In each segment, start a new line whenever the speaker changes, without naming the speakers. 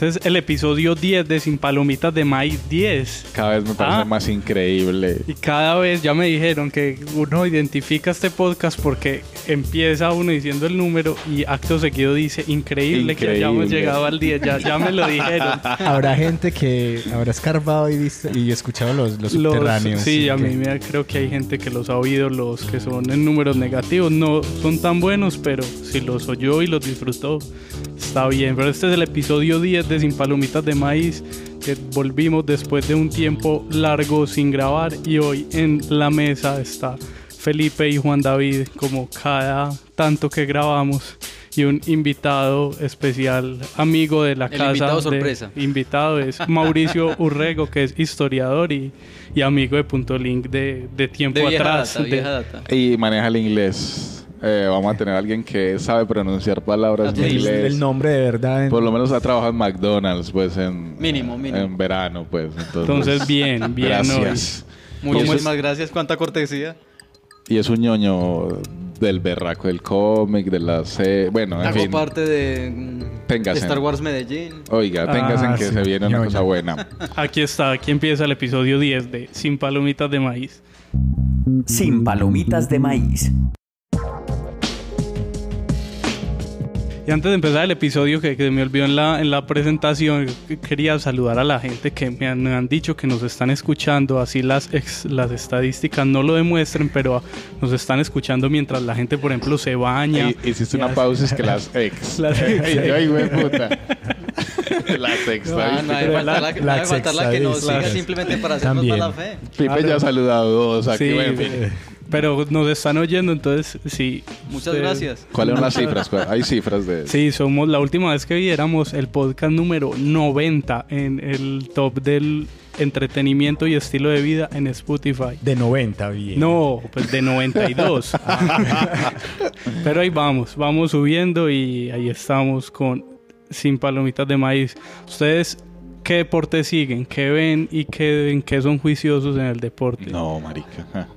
Este es el episodio 10 de Sin Palomitas de Maíz 10.
Cada vez me parece
Ah.
más increíble.
Y cada vez ya me dijeron que uno identifica este podcast porque empieza uno diciendo el número y acto seguido dice increíble, que hayamos
Increíble.
llegado al 10. Ya, ya me lo dijeron.
Habrá gente que habrá escarbado y visto y escuchado los, los
Los-
subterráneos.
sí, a
que-
mí me, creo que hay gente que los ha oído, los que son en números negativos. No son tan buenos, pero si los oyó y los disfrutó, está bien. Pero este es el episodio 10 de Sin Palomitas de Maíz, que volvimos después de un tiempo largo sin grabar y hoy en la mesa está Felipe y Juan David, como cada tanto que grabamos. Y un invitado especial, amigo de la
El
casa.
invitado
de-
sorpresa.
invitado es Mauricio Urrego, que es historiador y, y amigo de Punto Link de, de tiempo
De vieja
atrás.
data,
de-
vieja data.
Y maneja el inglés. Eh, vamos a tener a alguien que sabe pronunciar palabras en inglés.
el nombre de verdad. en-
Por lo menos ha trabajado en McDonald's, pues en...
Mínimo, mínimo.
En verano, pues. Entonces,
Entonces, bien, bien.
Gracias.
Muchísimas gracias. Cuánta cortesía.
Y es un ñoño del berraco del cómic, de la serie... Bueno, en
Hago
fin.
parte de,
Téngase.
Star Wars Medellín.
Oiga, téngase en
Ah,
que
sí,
se viene una cosa buena.
Aquí está, aquí empieza el episodio 10 de Sin Palomitas de Maíz.
Sin Palomitas de Maíz.
Y antes de empezar el episodio, que, que me olvidó en la, en la presentación, quería saludar a la gente que me han, me han dicho que nos están escuchando. Así las, ex- las estadísticas no lo demuestren, pero nos están escuchando mientras la gente, por ejemplo, se baña.
Y- Hiciste
y
una
hace-
pausa, es que las ex.
Las ex.
Ay, güey, puta. las ex.
No hay
Pero
falta
la-
la, no
la
hay falta la que nos
sexadista.
siga simplemente para hacernos mala fe.
Pipe ya ha saludado dos aquí.
Pero nos están oyendo, entonces sí.
Muchas
usted-
gracias.
¿Cuáles son las cifras? ¿Cuál- Hay cifras de...
Sí, somos la última vez que viéramos el podcast número 90 en el top del entretenimiento y estilo de vida en Spotify.
De 90, bien.
No, pues de 92. Pero ahí vamos, vamos subiendo y ahí estamos con Sin Palomitas de Maíz. ¿Ustedes qué deporte siguen? ¿Qué ven y qué, en qué son juiciosos en el deporte?
No, marica.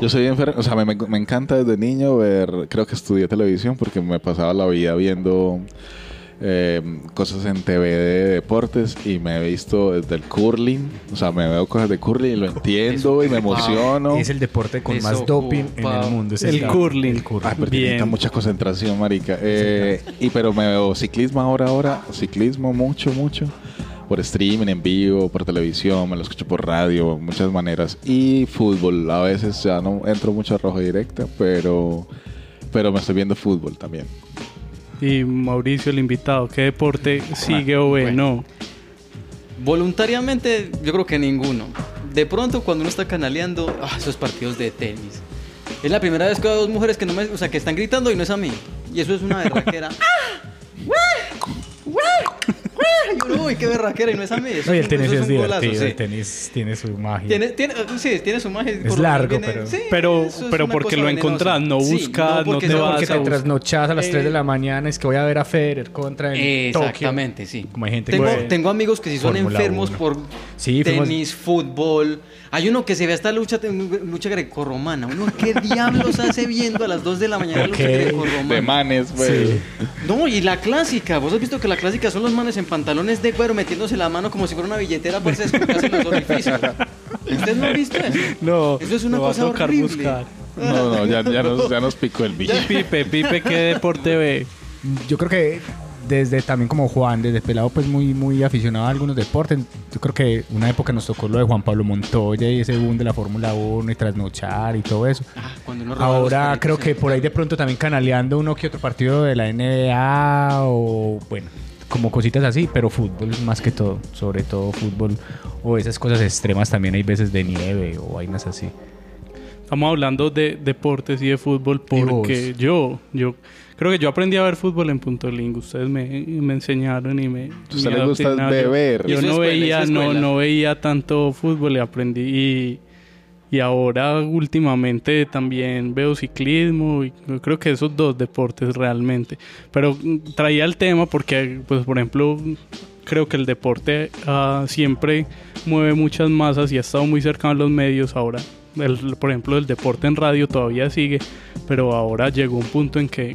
Yo soy enfermo, o sea, me, me- me encanta desde niño ver, creo que estudié televisión porque me pasaba la vida viendo eh, cosas en TV de deportes y me he visto desde el curling, o sea, me veo cosas de curling y lo entiendo y me emociono.
Es el deporte con más doping en el mundo. es
El curling.
El curling.
Ah, pero
Bien.
necesita mucha concentración, marica. Eh, y pero me veo ciclismo ahora, ahora, ciclismo mucho, mucho. Por streaming, en vivo, por televisión, me lo escucho por radio, muchas maneras. Y fútbol, a veces ya no entro mucho a rojo directa, pero, pero me estoy viendo fútbol también.
Y Mauricio, el invitado, ¿qué deporte sigue o ve? No.
Voluntariamente, yo creo que ninguno. De pronto, cuando uno está canaleando, ah, esos partidos de tenis. Es la primera vez que veo dos mujeres que no me, o sea, que están gritando y no es a mí. Y eso es una berraquera. ¡Ah! Uy, qué berraquera y no es a mí. Eso
No,
es
el tenis es
golazo,
divertido.
sí.
El tenis tiene su magia.
Tiene, tiene, sí, tiene su magia.
Es largo, pero-
sí,
Pero-
es
pero porque lo
venenosa.
encontrás, no
Sí,
buscas, no
porque
te
es-
vas
Porque
a
te
buscar.
trasnochas a las 3 de
Eh,
la mañana. Es que voy a ver a Federer contra en Tokio.
Exactamente, sí.
Como hay gente
tengo,
que-
tengo amigos que si son enfermos por
Sí, fuimos-
tenis, fútbol. Hay uno que se ve hasta lucha, lucha grecorromana. Uno, ¿qué diablos hace viendo a las 2 de la mañana
¿Por
lucha grecorromana?
De manes, pues.
Sí.
No, y la clásica. Vos has visto que la clásica son los manes en pantalones de cuero metiéndose la mano como si fuera una billetera para esconderse los orificios. ¿Ustedes no han visto eso?
No,
Eso es una cosa
tocar
horrible.
buscar.
No, no, ya, ya, nos, ya nos picó el bicho.
Pipe, Pipe, ¿qué deporte ve?
Yo creo que desde también como Juan, desde pelado pues muy muy aficionado a algunos deportes. Yo creo que una época nos tocó lo de Juan Pablo Montoya y ese boom de la Fórmula 1 y trasnochar y todo eso.
Ah,
Ahora creo que por ahí de pronto también canaleando uno que otro partido de la NBA o bueno, como cositas así, pero fútbol más que todo, sobre todo fútbol o esas cosas extremas también hay veces de nieve o vainas así.
Estamos hablando de deportes y de fútbol porque yo, yo creo que yo aprendí a ver fútbol en Punto Lingo. Ustedes me, me enseñaron y me.
A usted
me
le gusta beber.
Yo no
escuela,
veía, no, no veía tanto fútbol y aprendí. Y, y ahora últimamente también veo ciclismo y yo creo que esos dos deportes realmente. Pero mm, traía el tema porque, pues, por ejemplo, creo que el deporte ah, siempre mueve muchas masas y ha estado muy cercano a los medios ahora. El- por ejemplo, el deporte en radio todavía sigue, pero ahora llegó un punto en que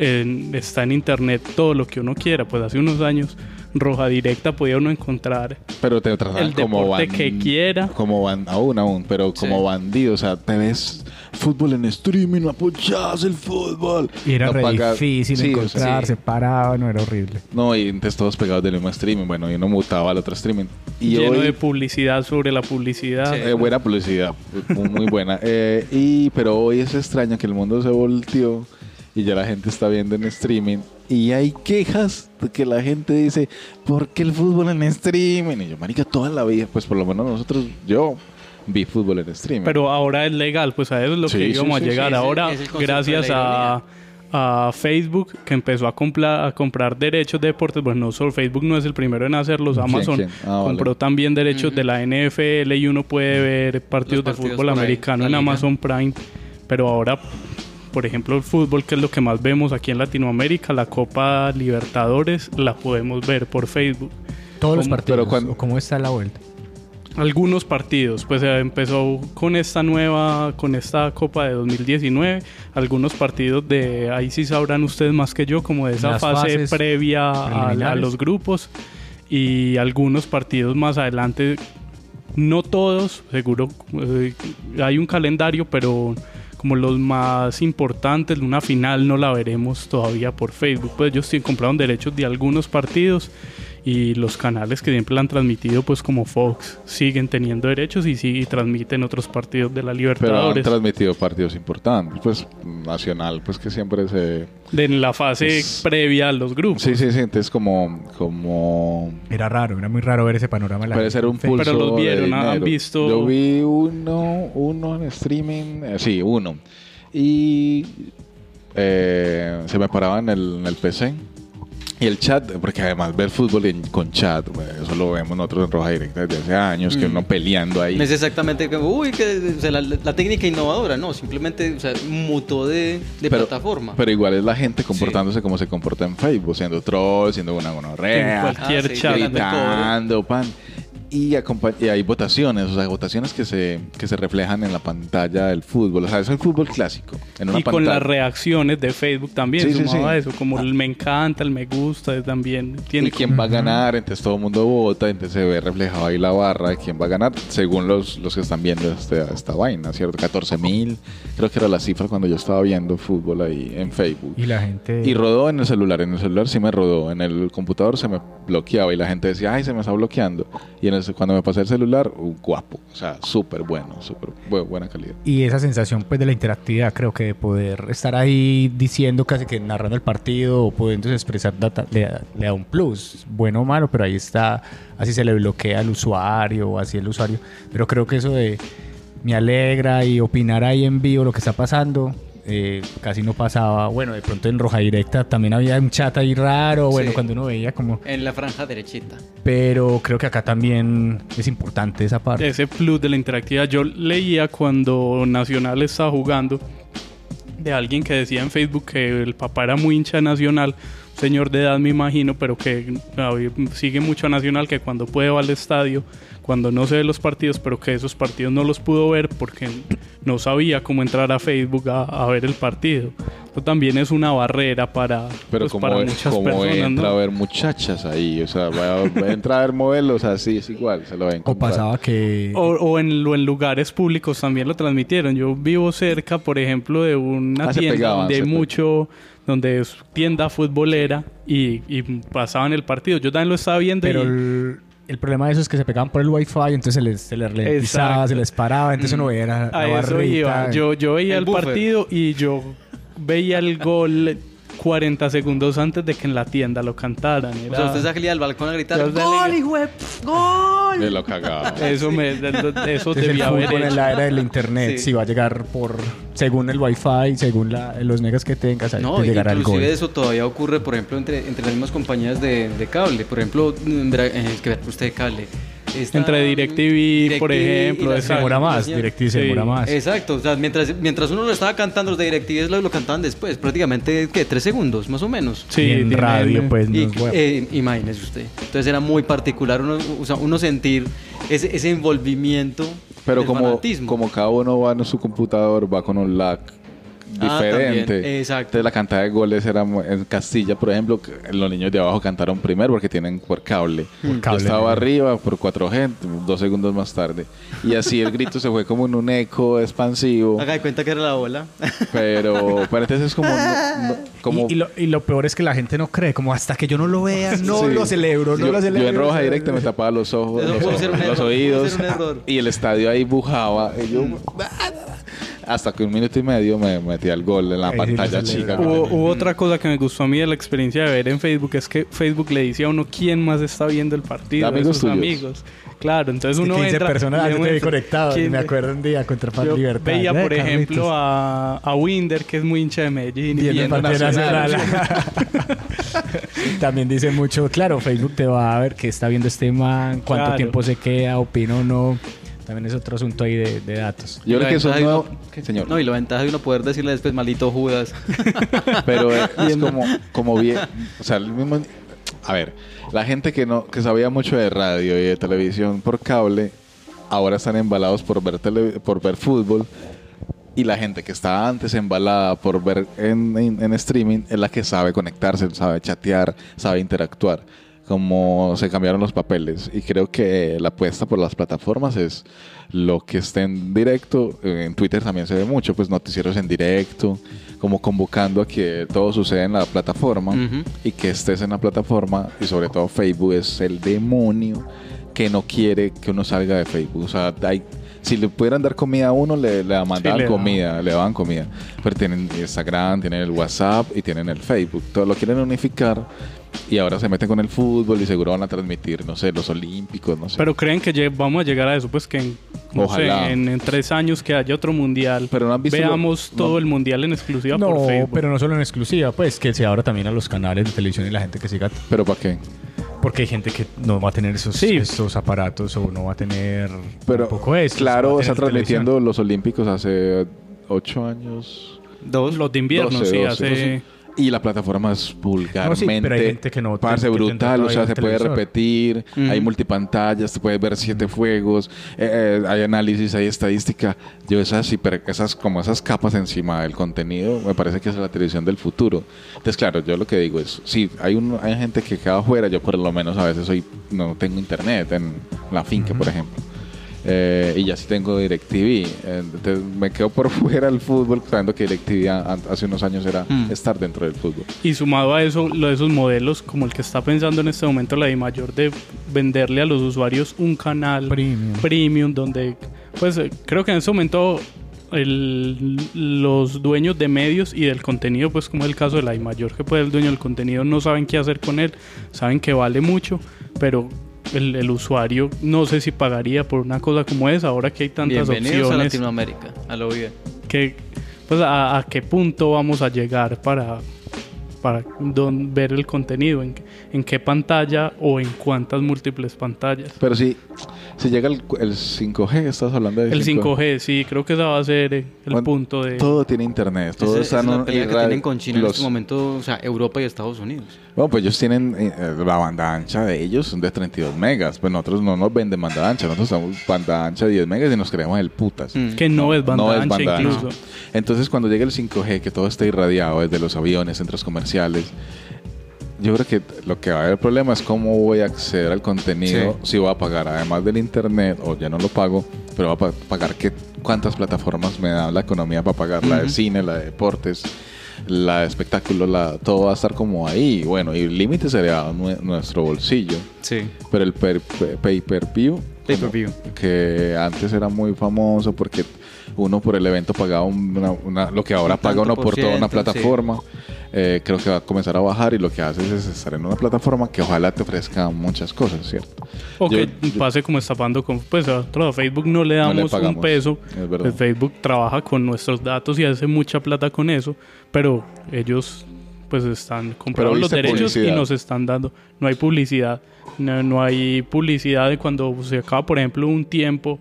en- está en internet todo lo que uno quiera. Pues hace unos años, Roja Directa podía uno encontrar
Pero te
el
como
deporte que quiera.
Como ban- aún, aún, pero como
Sí.
bandido. O sea, te ves fútbol en streaming, no apoyas el fútbol.
Y era
no
re
pagas-
difícil
Sí, o sea,
encontrarse, parado, no era horrible.
No, y entonces todos pegados del mismo streaming. Bueno, y uno mutaba al otro streaming. Y
lleno
hoy,
de publicidad sobre la publicidad.
Sí.
eh, buena publicidad, muy, muy buena. Eh, y, pero hoy es extraño que el mundo se volteó y ya la gente está viendo en streaming. Y hay quejas de que la gente dice, ¿por qué el fútbol en streaming? Y yo, marica, toda la vida, pues por lo menos nosotros, yo vi fútbol en streaming.
Pero ahora es legal, pues a eso es lo
Sí,
que íbamos
sí,
a llegar.
sí, es el-
ahora,
es el concepto
gracias
de
a, a Facebook, que empezó a, compla- a comprar derechos de deportes, bueno, no solo Facebook no es el primero en hacerlos,
¿Quién,
Amazon
quién? Ah, vale.
compró también derechos
Ujú.
de la NFL y uno puede ver partidos, de
partidos
fútbol
por ahí,
americano en. Amazon Prime. Pero ahora, por ejemplo, el fútbol, que es lo que más vemos aquí en Latinoamérica, la Copa Libertadores, la podemos ver por Facebook.
Todos los
¿Cómo?
partidos.
Pero cuando-
¿o ¿Cómo está la vuelta?
algunos partidos. Pues eh, empezó con esta nueva, con esta Copa de 2019. Algunos partidos de, ahí sí sabrán ustedes más que yo, como de esa
Las
fase previa a, a los grupos. Y algunos partidos más adelante, no todos, seguro eh, hay un calendario, pero como los más importantes, una final no la veremos todavía por Facebook. Pues ellos sí compraron derechos de algunos partidos y los canales que siempre la han transmitido, pues como Fox, siguen teniendo derechos y sí y transmiten otros partidos de la
Pero han
Libertadores.
transmitido partidos importantes, pues nacional, pues que siempre se...
de la fase
Es-
previa a los grupos.
Sí, sí, sí, entonces como... como
Era raro, era muy raro ver ese panorama. la
Puede ser un pulso
Pero los
de
vieron, ¿han visto?
Yo vi uno, uno en streaming, eh, sí, uno. Y eh, se me paraba en el, en el PC. Y el chat, porque además ver fútbol en- con chat, eso lo vemos nosotros en Roja Directa desde hace años, que
Mm.
uno peleando ahí.
No es exactamente como, uy, que o sea, la, la técnica innovadora, no, simplemente o sea, mutó de, de
Pero-
plataforma.
Pero igual es la gente comportándose como se comporta en Facebook, siendo troll, siendo una
En
gonorrea,
cualquier
Ah, sí,
chat.
gritando,
pan. Y, y hay votaciones, o sea, votaciones que se, que se reflejan en la pantalla del fútbol. O sea, es el fútbol clásico. En una
Y con las reacciones de Facebook también,
Sí,
sumado
sí.
a eso, como el me encanta, el me gusta, también tiene
y quién va a ganar, entonces todo el mundo vota, entonces se ve reflejado ahí la barra de quién va a ganar, según los, los que están viendo este- esta vaina, ¿cierto? 14 mil, creo que era la cifra cuando yo estaba viendo fútbol ahí en Facebook.
Y la gente.
Y rodó en el celular, en el celular sí me rodó, en el computador se me bloqueaba y la gente decía, ay, se me está bloqueando. Y en el- cuando me pasé el celular, guapo, o sea, súper bueno, súper bu- buena calidad.
Y esa sensación pues de la interactividad, creo que de poder estar ahí diciendo casi que narrando el partido o pudiéndose expresar data, le, da- le da un plus, bueno o malo, pero ahí está, así se le bloquea al usuario o así el usuario. Pero creo que eso de me alegra y opinar ahí en vivo lo que está pasando, eh, casi no pasaba. Bueno, de pronto en Roja Directa también había un chat ahí raro, bueno,
Sí.
cuando uno veía como...
En la franja derechita.
Pero creo que acá también es importante esa parte.
ese plus de la interactividad. Yo leía cuando Nacional estaba jugando de alguien que decía en Facebook que el papá era muy hincha de Nacional, un señor de edad me imagino, pero que sigue mucho a Nacional, que cuando puede va al estadio, cuando no se ve los partidos, pero que esos partidos no los pudo ver porque no sabía cómo entrar a Facebook a, a ver el partido. Esto también es una barrera para,
Pero
pues,
como,
para muchas
como
personas,
entra
¿no?
a ver muchachas ahí, o sea, va a, va a entrar a ver modelos así, es igual, se lo ven.
O pasaba que...
O, o en, o en lugares públicos también lo transmitieron. Yo vivo cerca, por ejemplo, de una
Ah,
tienda
pegaban, pe-
mucho, donde es tienda futbolera y, y pasaban el partido. Yo también lo estaba viendo
Pero
y
el, el problema de eso es que se pegaban por el wifi, entonces se les, se les ralentizaba, se les paraba, entonces uno veía la, la
a eso
barrita.
iba. Yo, yo veía
El
el, partido y yo veía el gol 40 segundos antes de que en la tienda lo cantaran.
O
Era-
sea, usted salía al balcón a gritar ¡Gol, hijo de ¡Gol!
Me lo cagaba.
Eso, me, eso
el
debía haber
en la era del internet,
Sí.
si va a llegar por según el wifi, según la- los megas que tengas, ahí
No,
te llegará el
inclusive
gol.
eso todavía ocurre, por ejemplo, entre, entre las mismas compañías de, de cable. Por ejemplo, verá, eh, es que ver, usted de cable. Está-
Entre DirecTV, por
DirecTV y
ejemplo, exacto.
demora más. DirecTV se
Sí.
demora más.
Exacto, o sea, mientras, mientras uno lo estaba cantando, los de DirecTV lo, lo cantaban después, prácticamente, ¿qué? Tres segundos, más o menos.
Sí,
y en
tiene-
radio, pues, no
Y,
es bueno.
eh, imagínese usted. Entonces era muy particular uno, o sea, uno sentir ese, ese envolvimiento
Pero
del
como,
fanatismo.
como cada uno va en su computador, va con un lag diferente.
también, exacto.
Entonces la cantidad de goles era en Castilla, por ejemplo, los niños de abajo cantaron primero porque tienen por cable. Yo
cable,
estaba
¿no?
arriba por 4G, dos segundos más tarde. Y así el grito se fue como en un eco expansivo.
Haga de cuenta que era la bola.
Pero, pero entonces es como... no- no- como
Y, y lo, y lo peor es que la gente no cree, como hasta que yo no lo vea, no
Sí.
lo celebro, no
yo,
lo celebro.
yo en roja directa me tapaba los ojos, los,
error,
oídos y el estadio ahí bujaba. Y yo, hasta que un minuto y medio me metí al gol en la pantalla chica.
Hubo, hubo otra cosa que me gustó a mí de la experiencia de ver en Facebook, es que Facebook le dice a uno quién más está viendo el partido,
amigos
sus amigos. Claro, entonces uno
15
entra...
personas
muestra
conectados.
quién-
Me acuerdo un día contra Paz
Yo
Libertad.
veía, por
Carlitos.
ejemplo, a, a Winder, que es muy hincha de Medellín. y
Viendo el
viendo
partido
Nacional.
nacional. También dice mucho, claro, Facebook te va a ver qué está viendo este man, cuánto
Claro.
tiempo se queda, opina o no. También es otro asunto ahí de, de datos.
Yo creo que eso es
uno-
¿Qué, señor?
No, y la ventaja de uno poder decirle después, malito Judas.
Pero es, es como, como bien. O sea, el mismo. A ver, la gente que no que sabía mucho de radio y de televisión por cable, ahora están embalados por ver, tele- por ver fútbol. Y la gente que estaba antes embalada por ver en, en- en streaming es la que sabe conectarse, sabe chatear, sabe interactuar. Como se cambiaron los papeles. Y creo que la apuesta por las plataformas es lo que esté en directo. En Twitter también se ve mucho, pues noticieros en directo, como convocando a que todo suceda en la plataforma
Ujú.
y que estés en la plataforma. Y sobre todo Facebook es el demonio que no quiere que uno salga de Facebook. O sea, hay, si le pudieran dar comida a uno, le, le mandaban
le
comida, le daban comida. Pero tienen Instagram, tienen el WhatsApp y tienen el Facebook. Todo lo quieren unificar y ahora se meten con el fútbol y seguro van a transmitir, no sé, los olímpicos, no sé.
Pero creen que vamos a llegar a eso, pues que en, no sé,
Ojalá.
en, en tres años que haya otro mundial,
Pero no han visto lo-
veamos
no-
todo el mundial en exclusiva
No,
por Facebook.
pero no solo en exclusiva, pues que se abra también a los canales de televisión y la gente que siga.
¿Pero para qué?
Porque hay gente que no va a tener esos,
Sí.
esos aparatos o no va a tener
Pero
tampoco eso.
claro, está
televisión.
transmitiendo los olímpicos hace ocho años.
Dos.
Los de invierno,
12,
sí,
12,
hace...
12. Y la plataforma es vulgarmente.
pero hay gente que no
Parce,
que
brutal, o sea, se puede
televisor.
repetir,
Ujú.
hay multipantallas, te puedes ver siete fuegos, eh, eh, hay análisis, hay estadística. Yo esas, hiper- esas, como esas capas encima del contenido, me parece que es la televisión del futuro. Entonces, claro, yo lo que digo es, sí, hay, un, hay gente que queda afuera, yo por lo menos a veces soy, no tengo internet en la finca, por ejemplo. Eh, y ya sí tengo DirecTV. Entonces me quedo por fuera del fútbol, sabiendo que DirecTV hace unos años era
Mm.
estar dentro del fútbol.
Y sumado a eso, lo de esos modelos, como el que está pensando en este momento la mayor de venderle a los usuarios un canal
Premium.
premium, donde, pues eh, creo que en ese momento el- los dueños de medios y del contenido, pues como es el caso de la mayor, que pues el dueño del contenido no saben qué hacer con él, saben que vale mucho, pero el, el usuario no sé si pagaría por una cosa como esa, ahora que hay tantas
Bienvenidos a
opciones,
Latinoamérica. A lo bien.
que, pues a, a qué punto vamos a llegar para para don- ver el contenido, en, qué- en qué pantalla o en cuántas múltiples pantallas.
Pero si, si llega el, el 5G, estás hablando de
El 5G, sí, creo que ese va a ser eh, el
Bueno,
punto de...
Todo tiene internet, todo
Esa-
está
es
en
pelea
y
que
ra-
tienen con China en
los-
este momento, o sea, Europa y Estados Unidos.
Bueno, pues ellos tienen eh, eh, la banda ancha de ellos son de 32 megas. Pues nosotros no nos venden banda ancha, nosotros usamos banda ancha de 10 megas y nos creemos el putas.
Mm.
Que no, es banda
no es
ancha
banda ancha.
incluso.
Entonces, cuando llegue el 5G, que todo esté irradiado desde los aviones, centros comerciales, yo creo que lo que va a haber problema es cómo voy a acceder al contenido, si voy a pagar además del internet o ya no lo pago, pero voy a pa- pagar qué, cuántas plataformas me da la economía para pagar, la de cine, la de deportes, la de espectáculos, la, todo va a estar como ahí. Bueno, y el límite sería nue- nuestro bolsillo.
Sí.
Pero el per- pe- pay-per-view,
Pay-per-view.
como que antes era muy famoso porque uno por el evento pagaba una- una- lo que ahora paga uno
por
toda una
ciento, sí.
Eh, creo que va a comenzar a bajar y lo que haces es estar en una plataforma que ojalá te ofrezca muchas cosas, ¿cierto?
O que
yo-
pase como está pasando con pues a otro, Facebook no le
No le
damos un peso. Facebook trabaja con nuestros datos y hace mucha plata con eso, pero ellos pues están comprando los derechos y nos están dando. No hay publicidad. No, no hay publicidad de cuando se acaba, por ejemplo, un tiempo.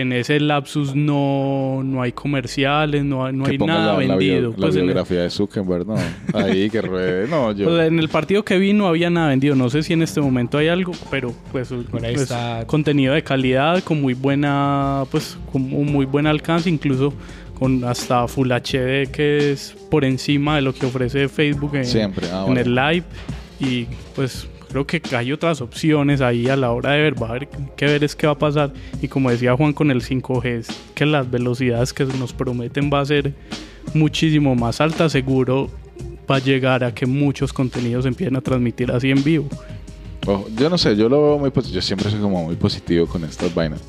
En ese lapsus no, no hay comerciales, no, hay- no
que
hay nada
la, la bio-
vendido.
la
Pues el-
biografía de Zuckerberg, no. Ahí que ruede. No, yo.
pues en el partido que vi no había nada vendido. No sé si en este momento hay algo, pero pues,
Por ahí
pues,
está.
contenido de calidad con muy buena, pues con un muy buen alcance, incluso con hasta Full HD que es por encima de lo que ofrece Facebook en,
Siempre, ah,
en
bueno.
el live y pues que hay otras opciones ahí a la hora de ver, va a haber que ver es qué va a pasar y como decía Juan con el 5G es que las velocidades que nos prometen va a ser muchísimo más alta, seguro va a llegar a que muchos contenidos empiecen a transmitir así en vivo.
Yo no sé, yo lo veo muy positivo. Yo siempre soy como muy positivo con estas vainas.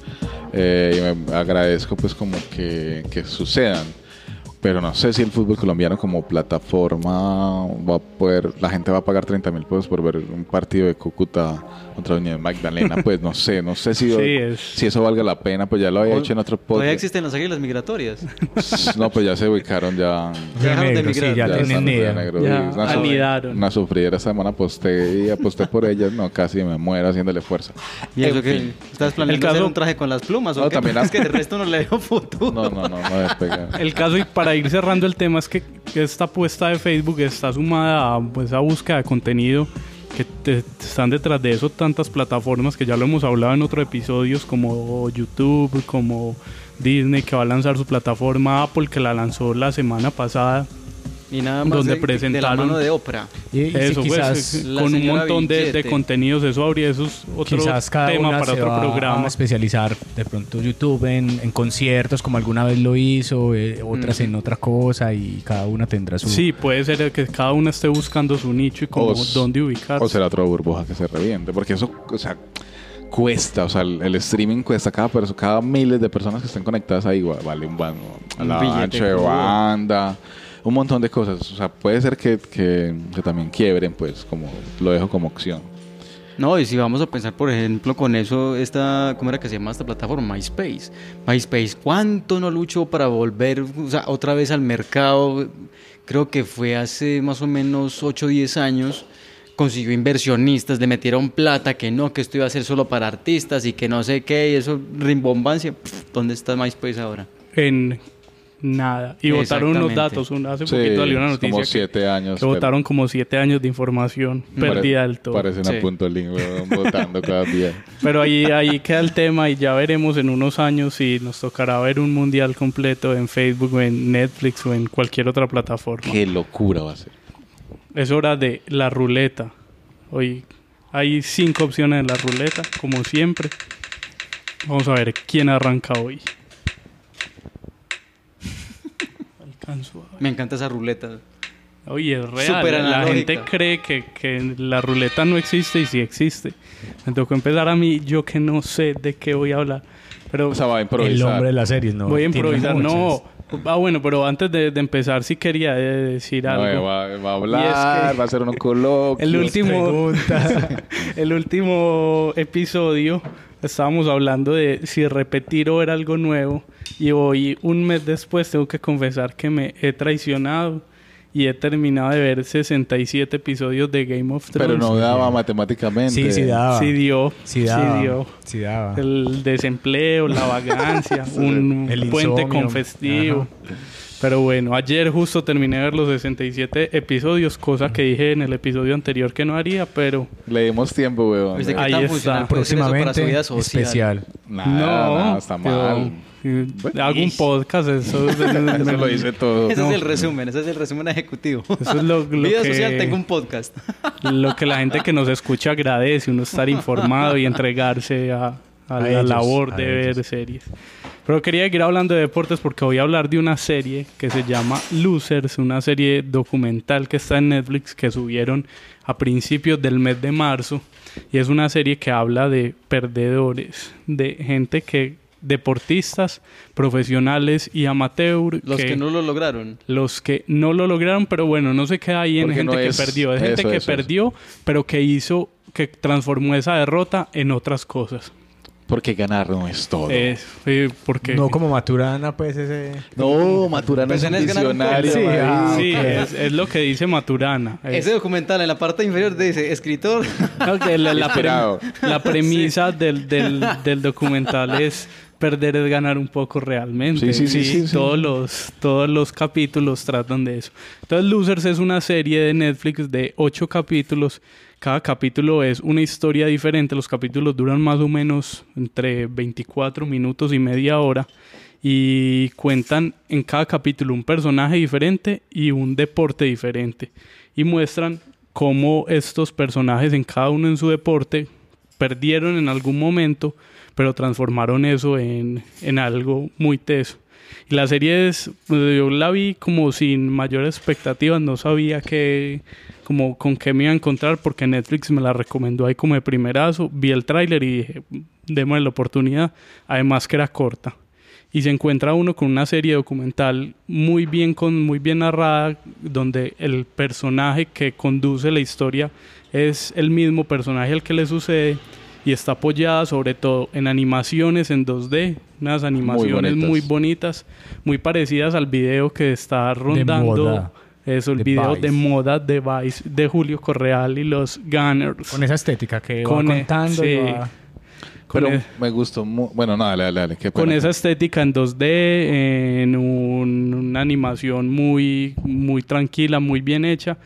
Eh, y me agradezco pues como que, que sucedan. Pero no sé si el fútbol colombiano como plataforma va a poder, la gente va a pagar 30 mil pesos por ver un partido de Cúcuta contra Unión Magdalena. Pues no sé, no sé si,
Sí, es-
si eso valga la pena. Pues ya lo había hecho en otro
Todavía
podcast.
existen las águilas migratorias.
No, pues ya se ubicaron ya.
Ya dejaron de
negro, sí,
migrar.
ya
ya
tienen
negro.
Ya
una
anidaron.
Una sufridera esta semana aposté y aposté por ellas. No, casi me muero haciéndole fuerza.
Y eso que estás planeando
El
hacer
caso-
un traje con las plumas o
No,
qué?
también
es que el resto no le veo futuro.
No, no, no, no despega.
El caso, y para ir cerrando el tema, es que que esta apuesta de Facebook está sumada a pues, esa búsqueda de contenido que te- están detrás de eso tantas plataformas que ya lo hemos hablado en otros episodios como YouTube, como Disney que va a lanzar su plataforma, Apple que la lanzó la semana pasada,
Y nada más
Donde
de, de la
presentaron-
mano de Oprah.
Y, y si
eso
quizás,
pues, con un montón de, de contenidos, eso habría, eso es otro
quizás cada
tema
una
para
se
otro
va
programa.
a especializar de pronto YouTube en, en conciertos como alguna vez lo hizo, eh, otras en otra cosa y cada una tendrá su...
Sí, puede ser que cada uno esté buscando su nicho y como
s-
dónde ubicarse.
O será otra burbuja que se reviente. Porque eso, o sea, cuesta. O sea, el, el streaming cuesta. Cada, perso- cada miles de personas que estén conectadas ahí va- vale un, ban- a
Un
la ancho de banda. Un montón de cosas. O sea, puede ser que, que, que también quiebren, pues, como lo dejo como opción.
No, y si vamos a pensar, por ejemplo, con eso, esta, ¿cómo era que se llama esta plataforma? MySpace. MySpace, ¿cuánto no luchó para volver o sea, otra vez al mercado? Creo que fue hace más o menos 8 o 10 años. Consiguió inversionistas, le metieron plata, que no, que esto iba a ser solo para artistas y que no sé qué, y eso, rimbombancia. ¿Dónde está MySpace ahora?
en nada. Y votaron unos datos. un- hace
Sí,
poquito salió una
es
noticia
como
que,
siete años.
que votaron como siete años de información
Pare-
perdida del todo.
Parece una
Sí.
punto link, weón, votando cada día.
Pero ahí, ahí queda el tema y ya veremos en unos años si nos tocará ver un mundial completo en Facebook o en Netflix o en cualquier otra plataforma.
Qué locura va a ser.
Es hora de la ruleta. Hoy hay cinco opciones en la ruleta, como siempre. Vamos a ver quién arranca hoy.
Me encanta esa ruleta.
Oye, es real. La gente cree que, que la ruleta no existe y sí existe. Me tocó empezar a mí, yo que no sé de qué voy a hablar. Pero
O sea, va a
el
improvisar.
nombre de la serie, ¿no?
voy a improvisar. No. Ah, bueno, pero antes de, de empezar sí quería eh, decir
No,
algo.
va, va a hablar,
es que-
va a hacer unos coloquios.
El último, el último episodio estábamos hablando de si repetir o ver algo nuevo y hoy un mes después tengo que confesar que me he traicionado y he terminado de ver 67 episodios de Game of Thrones.
Pero no daba matemáticamente.
Sí, sí daba.
Sí dio.
Sí daba.
dio.
Sí daba.
El desempleo, la vagancia, un
El
puente
insomnio.
con festivo. Pero bueno, ayer justo terminé de ver los 67 episodios, cosa que dije en el episodio anterior que no haría, pero
Le dimos tiempo, weón.
¿Viste qué
Ahí está.
Próximamente
vida social?
especial.
Nada,
no,
nada, está
pero,
mal.
eh, hago un podcast, eso, es-
Eso lo dice todo.
Ese
No.
es el resumen, ese es el resumen ejecutivo.
Eso es lo, lo
Vida
que,
social, tengo un podcast.
lo que la gente que nos escucha agradece, uno estar informado y entregarse a, a
A
la
ellos,
labor
a
de ver
ellos.
series. Pero quería seguir hablando de deportes porque voy a hablar de una serie que se llama Losers, una serie documental que está en Netflix que subieron a principios del mes de marzo y es una serie que habla de perdedores, de gente que deportistas, profesionales y amateur
Los que no lo lograron.
los que no lo lograron, pero bueno, no se queda ahí en
Porque
gente
no
que
es-
perdió, es gente
eso,
que
eso, eso.
perdió, pero que hizo, que transformó esa derrota en otras cosas.
Porque ganar no es todo.
Es, eh, porque
No como Maturana, pues ese...
No, Maturana
Pues
es un
ganar un
visionario.
Sí, ah,
es, es lo que dice Maturana. Es-
Ese documental en la parte inferior dice escritor.
no, que la, la
Inspirado.
pre- la premisa del, del, del documental es perder es ganar un poco realmente.
Sí, sí, sí, sí, sí.
Todos, los, todos los capítulos tratan de eso. Entonces, Losers es una serie de Netflix de ocho capítulos. Cada capítulo es una historia diferente. Los capítulos duran más o menos entre 24 minutos y media hora. Y cuentan en cada capítulo un personaje diferente y un deporte diferente. Y muestran cómo estos personajes en cada uno en su deporte perdieron en algún momento, pero transformaron eso en, en algo muy teso. Y la serie es, pues, yo la vi como sin mayores expectativas, no sabía que, como con qué me iba a encontrar, porque Netflix me la recomendó ahí como de primerazo, vi el tráiler y dije, démosle la oportunidad, además que era corta. Y se encuentra uno con una serie documental muy bien, con, muy bien narrada, donde el personaje que conduce la historia es el mismo personaje al que le sucede y está apoyada sobre todo en animaciones en 2D, unas animaciones
bonitas.
muy bonitas, muy parecidas al video que está rondando. Eso, el
De
video
Vice.
de moda de Vice de Julio Correal y los Gunners.
Con esa estética que
Con
va
e-
contando y
sí.
va-
Pero
e-
me gustó mu- Bueno, no, dale, dale, dale. qué
con esa estética en 2D, en un- una animación muy, muy tranquila, muy bien hecha.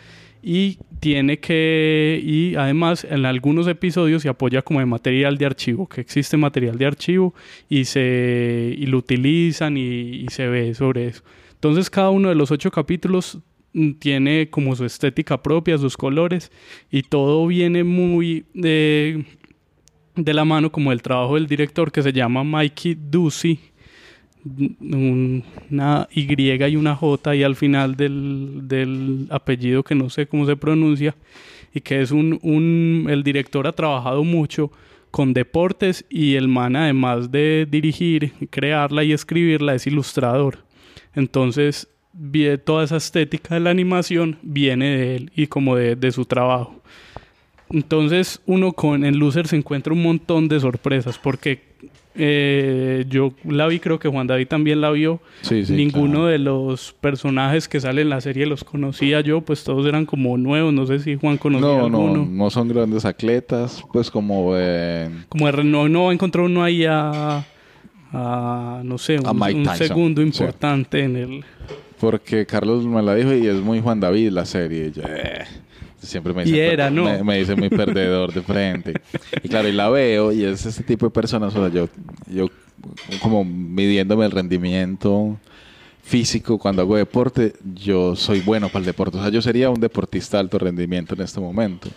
Y tiene que, y además en algunos episodios se apoya como de material de archivo, que existe material de archivo y, se, y lo utilizan y, se ve sobre eso. Entonces cada uno de los ocho capítulos mm, tiene como su estética propia, sus colores y todo viene muy de, de la mano como el trabajo del director que se llama Mikey Ducey una Y y una J y al final del, del apellido que no sé cómo se pronuncia y que es un, un el director ha trabajado mucho con deportes y el man además de dirigir, crearla y escribirla es ilustrador. Entonces toda esa estética de la animación viene de él y como de, de su trabajo. Entonces uno con en Loser se encuentra un montón de sorpresas porque eh, yo la vi, creo que Juan David también la vio.
Sí, sí,
Ninguno
claro.
de los personajes que salen en la serie los conocía yo, pues todos eran como nuevos. No sé si Juan conocía
No, no,
alguno.
no son grandes atletas, pues como eh,
Como no, no encontró uno ahí a, a, no sé, un,
A Mike
un
Tyson,
segundo
sí.
importante en el...
porque Carlos me la dijo y es muy Juan David la serie. Y yo, eh, siempre me
Y
dice,
era, ¿no?
me, me dice muy perdedor de frente. Y claro, y la veo y es ese tipo de personas, o sea, yo, yo como midiéndome el rendimiento físico cuando hago deporte, yo soy bueno para el deporte. O sea, yo sería un deportista de alto rendimiento en este momento.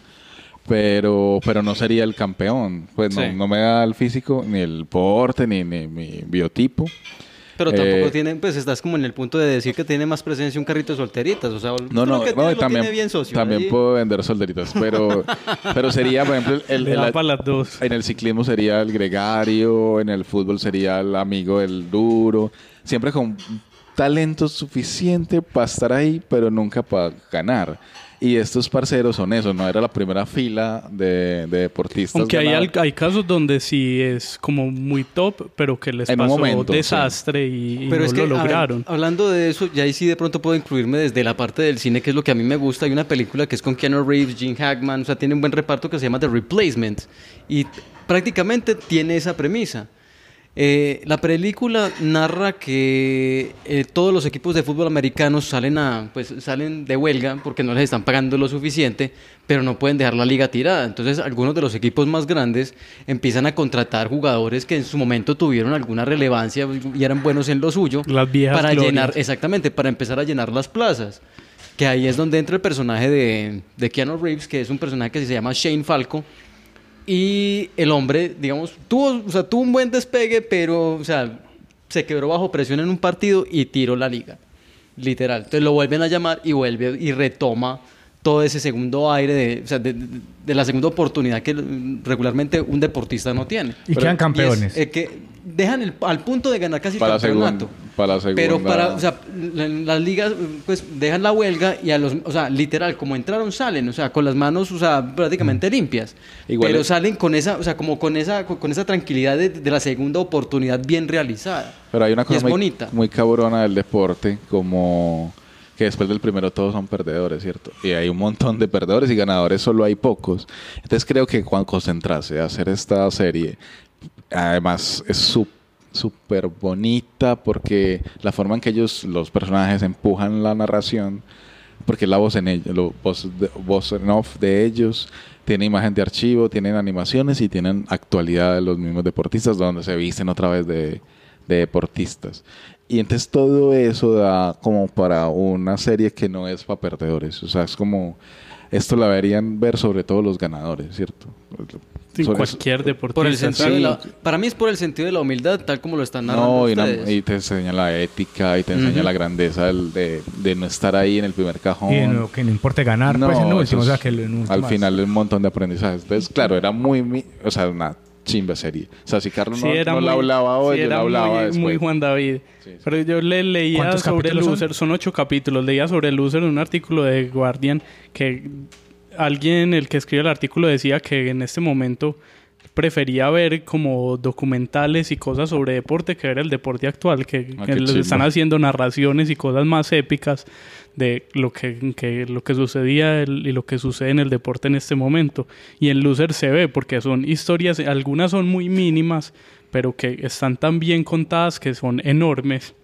Pero, pero no sería el campeón. Pues no, no me da el físico, ni el porte, ni, ni mi biotipo.
Pero tampoco
Eh,
tiene, pues estás como en el punto de decir que tiene más presencia un carrito de solteritas. O sea,
No, no,
que
no,
tiene,
y también,
tiene bien socio.
también puedo vender solderitas, pero, pero sería, por ejemplo, el,
las dos.
en el ciclismo sería el gregario, en el fútbol sería el amigo del duro, siempre con talento suficiente para estar ahí, pero nunca para ganar. Y estos parceros son eso, no era la primera fila de, de deportistas.
Aunque hay, al- hay casos donde sí es como muy top, pero que les
En un
pasó
momento, sí.
desastre y, y
Pero
no
es que,
lo
ver,
lograron.
hablando de eso, ya ahí sí de pronto puedo incluirme desde la parte del cine, que es lo que a mí me gusta. Hay una película que es con Keanu Reeves, Gene Hackman, o sea, tiene un buen reparto que se llama The Replacement. Y prácticamente tiene esa premisa. Eh, la película narra que eh, todos los equipos de fútbol americanos salen, a, pues, salen de huelga porque no les están pagando lo suficiente, pero no pueden dejar la liga tirada. Entonces algunos de los equipos más grandes empiezan a contratar jugadores que en su momento tuvieron alguna relevancia y eran buenos en lo suyo
Las viejas
para
glorias.
llenar, exactamente, para empezar a llenar las plazas. Que ahí es donde entra el personaje de, de Keanu Reeves, que es un personaje que se llama Shane Falco. Y el hombre, digamos, tuvo, o sea, tuvo un buen despegue, pero, o sea, se quebró bajo presión en un partido y tiró la liga. Literal. Entonces lo vuelven a llamar y vuelve y retoma todo ese segundo aire de, o sea, de, de- de la segunda oportunidad que mm, regularmente un deportista no tiene.
Y quedan campeones.
Y es, eh, que dejan el- al punto de ganar casi
Para
el
la
campeonato.
segunda- para la segunda.
Pero para, o sea, la- las ligas pues dejan la huelga y a los, o sea, literal, como entraron salen, o sea, con las manos, o sea, prácticamente limpias.
Igual
pero
es-
salen con esa, o sea, como con esa, con, con esa tranquilidad de, de la segunda oportunidad bien realizada.
Pero hay una
Y
cosa
es
muy,
bonita.
muy cabrona del deporte, como que después del primero todos son perdedores, ¿cierto? Y hay un montón de perdedores y ganadores solo hay pocos. Entonces creo que cuando concentrarse a hacer esta serie, además es súper bonita porque la forma en que ellos, los personajes, empujan la narración, porque la voz en ellos, lo- voz, voz en off de ellos, tiene imagen de archivo, tienen animaciones y tienen actualidad de los mismos deportistas, donde se visten otra vez de, de deportistas. Y entonces todo eso da como para una serie que no es para perdedores. O sea, es como, esto la deberían ver sobre todo los ganadores, ¿cierto?
En
Sobre-
cualquier deportista.
Por el sentido
sí.
de la- para mí es por el sentido de la humildad, tal como lo están narrando
No, y, y te enseña la ética y te enseña la grandeza del- de, de no estar ahí en el primer cajón.
Y no- que no importe ganar, pues en
eso
último, o
es-
sea, que en
al final un montón de aprendizajes. Entonces, claro, era muy, o sea, una chimba serie. O sea, si Carlos
Sí,
no,
era
no la hablaba hoy,
sí,
yo la hablaba
muy,
después.
muy Juan David.
Sí, sí.
Pero yo le leía
¿Cuántos
sobre
capítulos son?
Loser, son? ocho capítulos, leía sobre Loser en un artículo de Guardian que alguien, el que escribe el artículo, decía que en este momento prefería ver como documentales y cosas sobre deporte que ver el deporte actual, que,
Ah,
que les están haciendo narraciones y cosas más épicas de lo que, que- lo que sucedía el- y lo que sucede en el deporte en este momento. Y en Loser se ve, porque son historias, algunas son muy mínimas, pero que están tan bien contadas que son enormes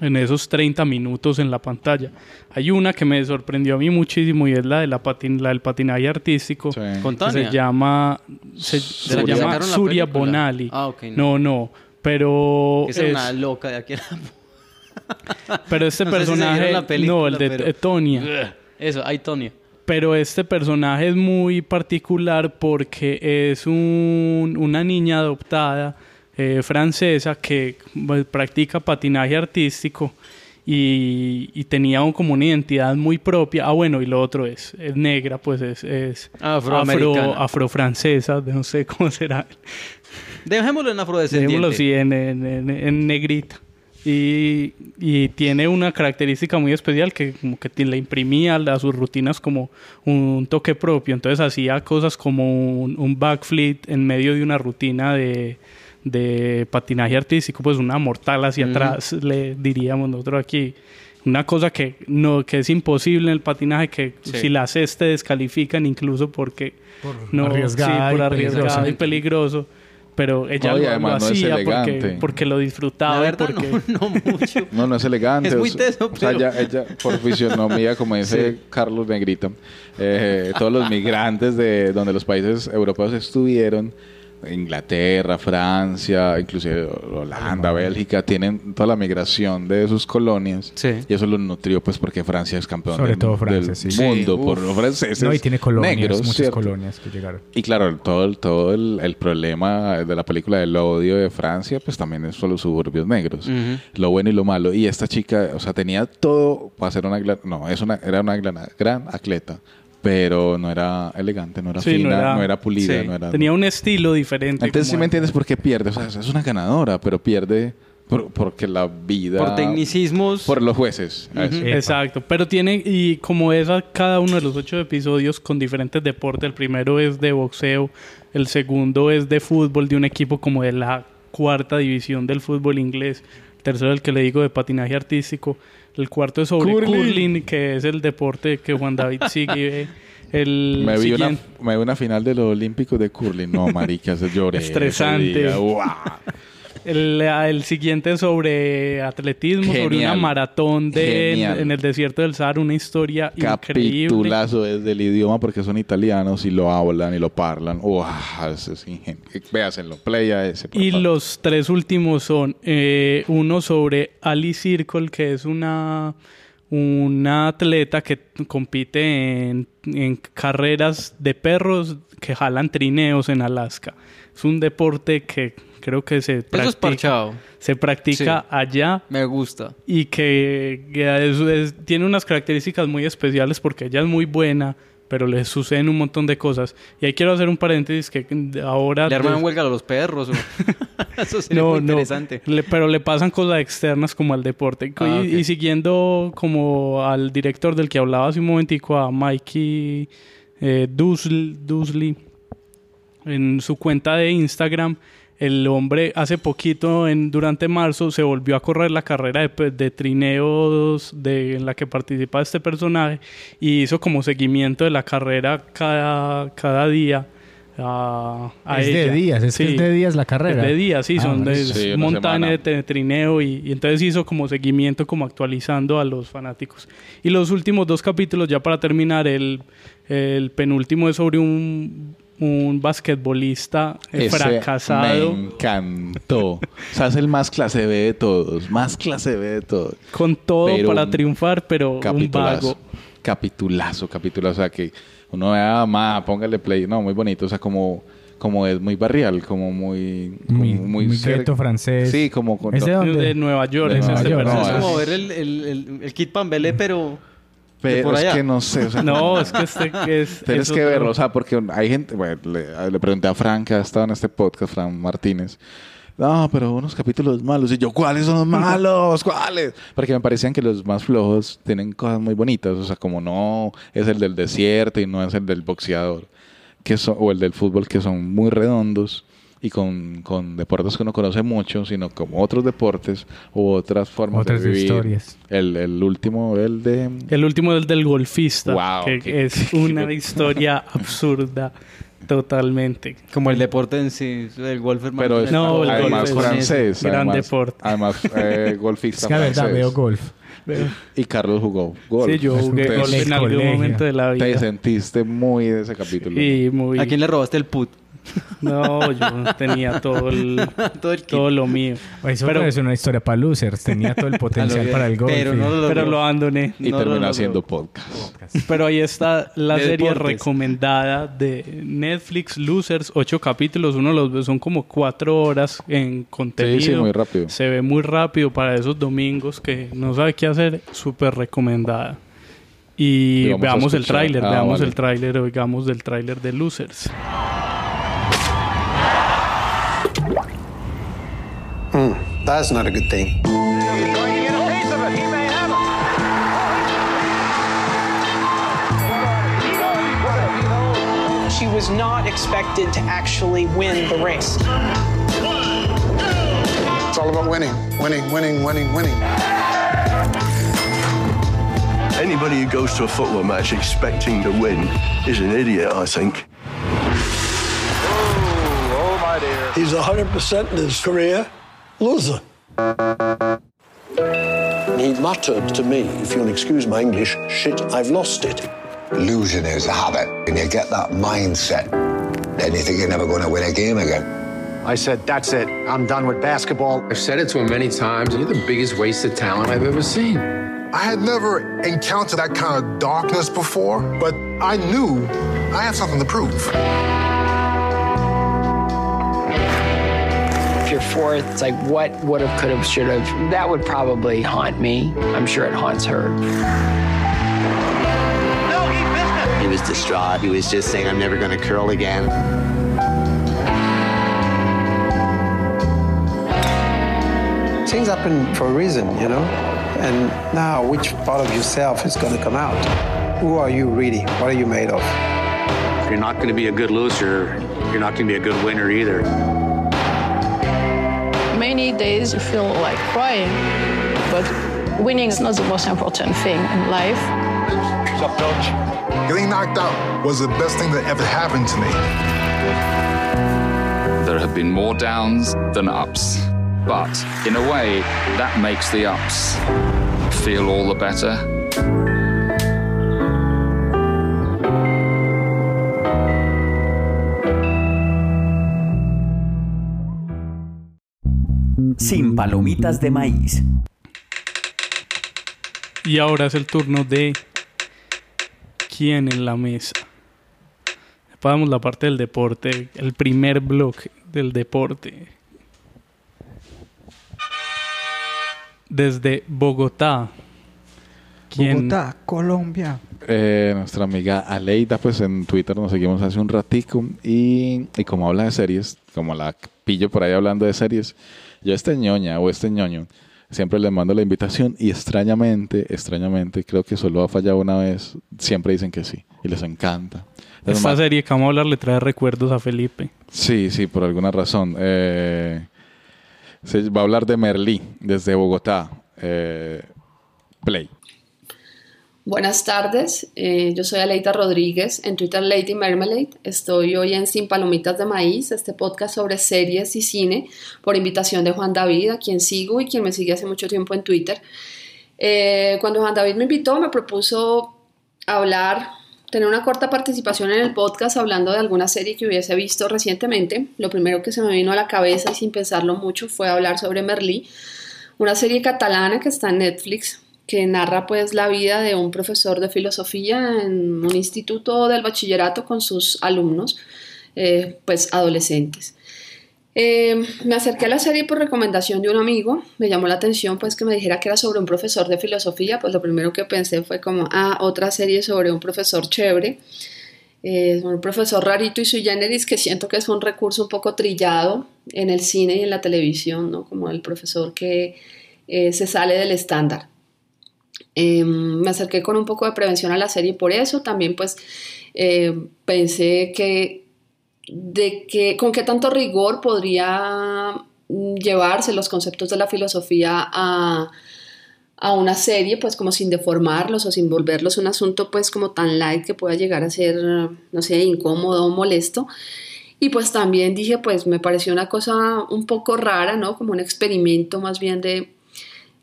en esos 30 minutos en la pantalla. Hay una que me sorprendió a mí muchísimo y es la, de la, patin, la del patinaje artístico.
Sí.
Con
que
Tania.
se llama, se,
¿De
se
la que
llama Surya? Bonali.
Ah, ok,
no. no, pero
Esa era
es-
una loca de aquí. a la-
pero este
No sé si se
personaje,
vieron la película,
no, el de
pero-
Tonia.
Eso, hay Tony.
Pero este personaje es muy particular porque es un- una niña adoptada eh, francesa que pues, practica patinaje artístico y, y tenía un- como una identidad muy propia. Ah, bueno, y lo otro es, es negra, pues es, es afro, afrofrancesa, no sé cómo será.
Dejémoslo en afrodescendiente.
Dejémoslo así, en, en, en- en negrita. Y, y tiene una característica muy especial que como que le imprimía a sus rutinas como un toque propio. Entonces hacía cosas como un, un backflip en medio de una rutina de, de patinaje artístico, pues una mortal hacia
Ujú.
atrás, le diríamos nosotros aquí. Una cosa que no que es imposible en el patinaje, que
Sí.
si la haces te descalifican incluso porque no,
arriesgada
sí, por arriesgado y peligroso. Pero ella
No, y
lo, lo
además no es
hacía porque,
elegante.
porque lo disfrutaba.
La verdad,
porque...
no, no mucho.
No, no es elegante.
Es muy teso,
O sea,
pero-
ella, ella, por fisionomía, como dice Carlos Negrita, eh, todos los migrantes de donde los países europeos estuvieron, Inglaterra, Francia, inclusive Holanda, Bélgica, tienen toda la migración de sus colonias.
Sí.
Y eso los nutrió, pues, porque Francia es campeón
Sobre
del,
todo Francia,
del
sí.
mundo
Sí,
por los franceses.
No, y tiene colonias,
negros,
muchas
¿cierto?
colonias que llegaron.
Y claro, todo, el, todo el, el problema de la película del odio de Francia, pues también es por los suburbios negros. Lo bueno y lo malo. Y esta chica, o sea, tenía todo para ser una... No, es una, era una gran, gran atleta, pero no era elegante, no era
Sí, no
fina,
era-
no era, pulida,
sí.
no era...
Tenía un estilo diferente.
Entonces sí me entiendes por qué pierde. O sea, es una ganadora, pero pierde Por- porque la vida...
Por tecnicismos.
Por los jueces.
Exacto, pero tiene, y como es a cada uno de los ocho episodios con diferentes deportes, el primero es de boxeo, el segundo es de fútbol, de un equipo como de la cuarta división del fútbol inglés, el tercero el que le digo de patinaje artístico, el cuarto es sobre
Curling.
curling, que es el deporte que Juan David sigue. El
Me vi, una, me vi una final de los Olímpicos de curling. No, marica, se lloré. ese
Estresante.
día.
El, el siguiente es sobre atletismo, sobre una
Genial.
maratón de, en,
Genial.
en el desierto del Sahara, una historia increíble.
Capitulazo es del idioma porque son italianos y lo hablan y lo parlan. ¡Wow! Eso es ingen- Véasenlo. Play a ese. por
Y
favor.
los tres últimos son eh, uno sobre Ali Circle, que es una, una atleta que compite en, en carreras de perros que jalan trineos en Alaska. Es un deporte que creo que se
Eso es
practica,
parchado.
se practica
Sí.
allá
Me gusta.
y que, que es- es- tiene unas características muy especiales porque ella es muy buena, pero le suceden un montón de cosas. Y ahí quiero hacer un paréntesis que ahora...
Le arman huelga a los perros. o- Eso sería
no,
muy
no.
interesante.
Le- pero le pasan cosas externas como al deporte.
Ah,
y, siguiendo como al director del que hablaba hace un momentico, a Mikey eh, Dusl- Dusley, en su cuenta de Instagram, el hombre hace poquito, en, durante marzo, se volvió a correr la carrera de, de trineos de, en la que participa este personaje y hizo como seguimiento de la carrera cada, cada día. A, a
es de
ella.
días, es que
Sí.
es de días la carrera.
Es de día, sí,
Ah,
son de.
Sí, una
montaña
semana.
de trineo y, y entonces hizo como seguimiento, como actualizando a los fanáticos. Y los últimos dos capítulos, ya para terminar, el, el penúltimo es sobre un, un basquetbolista
Ese
fracasado
Me encantó. o sea, es el más clase B de todos. Más clase B de todos.
con todo
Pero
para
un
triunfar, pero un
Capitulazo.
vago.
Capitulazo, capitulazo. O sea, que uno vea más, póngale play. No, muy bonito. O sea, como, como es muy barrial, como muy... como
Muy, muy, francés.
Sí, como... con-
¿Es de dónde?
De Nueva York,
De
es
Nueva York, no,
es como ver el, el, el, el Kid Pambele, pero...
Pero es que no sé. O sea,
No, es que este que es...
Tienes
es
que
otro-
verlo, o sea, porque hay gente, bueno, le, le pregunté a Fran que ha estado en este podcast, Fran Martínez. No, pero unos capítulos malos. Y yo, ¿cuáles son los malos? ¿Cuáles? Porque me parecían que los más flojos tienen cosas muy bonitas. O sea, como no es el del desierto y no es el del boxeador. Que son, o el del fútbol, que son muy redondos y con, con deportes que uno conoce mucho, sino como otros deportes u otras formas
Otras
de vivir.
historias.
El, el último, el de...
El último es el del golfista,
Wow,
que
qué-
es una historia absurda totalmente.
Como el deporte en sí, el golf hermano.
Pero es
No, el
además
golf es
francés.
gran
además,
deporte.
Además, eh,
Es
golfista
que la verdad veo golf.
Y Carlos jugó golf.
Sí, yo
Es
jugué
Te-
golf en algún
colegio.
momento de la
Te
vida.
sentiste muy de ese capítulo.
Y muy...
¿A quién le robaste el put?
No, yo tenía todo el,
Todo el kit.
todo lo mío.
Eso
Pero-
es una historia para losers. Tenía todo el potencial para el golf.
Pero no lo logró.
Pero lo abandoné.
Y
No
terminó haciendo podcast.
Pero ahí está la
De
serie
deportes.
recomendada de Netflix, Losers, ocho capítulos. Uno los ve, son como cuatro horas en contenido.
Sí, sí, muy rápido.
Se ve muy rápido para esos domingos que no sabe qué hacer. Súper recomendada. Y veamos el tráiler,
Ah,
veamos
vale.
el tráiler, oigamos del tráiler de Losers.
That's not a good thing.
She was not expected to actually win the race.
It's all about winning, winning, winning, winning, winning.
Anybody who goes to a football match expecting to win is an idiot, I think. Oh, oh my dear.
He's 100% in his career loser. He muttered to me, if you'll excuse my English, shit, I've lost it.
Losing is a habit, and you get that mindset, then you think you're never going to win a game again.
I said, that's it. I'm done with basketball.
I've said it to him many times. You're the biggest waste of talent I've ever seen.
I had never encountered that kind of darkness before, but I knew I have something to prove.
If fourth, it's like what would have, could have, should have. That would probably haunt me. I'm sure it haunts her.
He was distraught. He was just saying, I'm never going to curl again.
things happen for a reason, you know? And now, which part of yourself is going to come out? Who are you really? What are you made of?
If you're not going to be a good loser, you're not going to be a good winner either.
Many days you feel like crying, but winning is not the most important thing in life.
What's up, coach? Getting knocked out was the best thing that ever happened to me.
There have been more downs than ups. But in a way, that makes the ups feel all the better.
Sin palomitas de maíz.
Y ahora es el turno de quién en la mesa. Pasamos la parte del deporte, el primer bloque del deporte. Desde Bogotá. ¿Quién?
Bogotá, Colombia.
Eh, nuestra amiga Aleida, pues en Twitter nos seguimos hace un ratico y, y como habla de series, como la pillo por ahí hablando de series, yo este ñoña o este ñoño siempre le mando la invitación y extrañamente, extrañamente, creo que solo ha fallado una vez, siempre dicen que sí y les encanta. Es
Esta
más-
serie que vamos a hablar le trae recuerdos a Felipe.
Sí, sí, por alguna razón. Eh, se va a hablar de Merlí desde Bogotá. Eh, Play.
Buenas tardes, eh, yo soy Aleita Rodríguez, en Twitter Lady Marmalade. Estoy hoy en Sin Palomitas de Maíz, este podcast sobre series y cine, por invitación de Juan David, a quien sigo y quien me sigue hace mucho tiempo en Twitter. Eh, cuando Juan David me invitó, me propuso hablar, tener una corta participación en el podcast hablando de alguna serie que hubiese visto recientemente. Lo primero que se me vino a la cabeza y sin pensarlo mucho fue hablar sobre Merlí, una serie catalana que está en Netflix que narra pues la vida de un profesor de filosofía en un instituto del bachillerato con sus alumnos, eh, pues adolescentes. Eh, me acerqué a la serie por recomendación de un amigo, me llamó la atención pues que me dijera que era sobre un profesor de filosofía, pues lo primero que pensé fue como, ah, otra serie sobre un profesor chévere, eh, un profesor rarito y sui generis que siento que es un recurso un poco trillado en el cine y en la televisión, ¿no? Como el profesor que eh, se sale del estándar. Eh, me acerqué con un poco de prevención a la serie por eso. También pues eh, pensé que de que con qué tanto rigor podría mm, llevarse los conceptos de la filosofía a, a una serie, pues como sin deformarlos o sin volverlos un asunto pues como tan light que pueda llegar a ser, no sé, incómodo o molesto. Y pues también dije, pues me pareció una cosa un poco rara, ¿no? Como un experimento más bien de,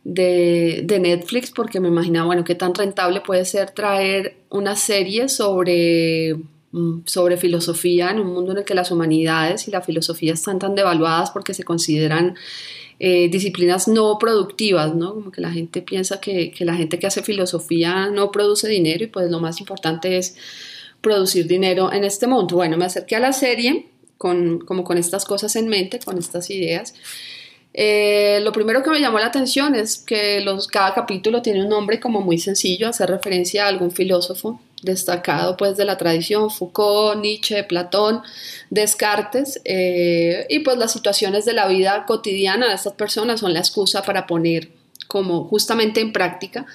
de, de, Netflix porque me imaginaba, bueno, qué tan rentable puede ser traer una serie sobre, sobre filosofía en un mundo en el que las humanidades y la filosofía están tan devaluadas porque se consideran eh, disciplinas no productivas, ¿no? Como que la gente piensa que, que la gente que hace filosofía no produce dinero y pues lo más importante es producir dinero en este mundo. Bueno, me acerqué a la serie con, como con estas cosas en mente, con estas ideas. Eh, lo primero que me llamó la atención es que los, cada capítulo tiene un nombre como muy sencillo, hacer referencia a algún filósofo destacado pues de la tradición, Foucault, Nietzsche, Platón, Descartes, eh, y pues las situaciones de la vida cotidiana de estas personas son la excusa para poner como justamente en práctica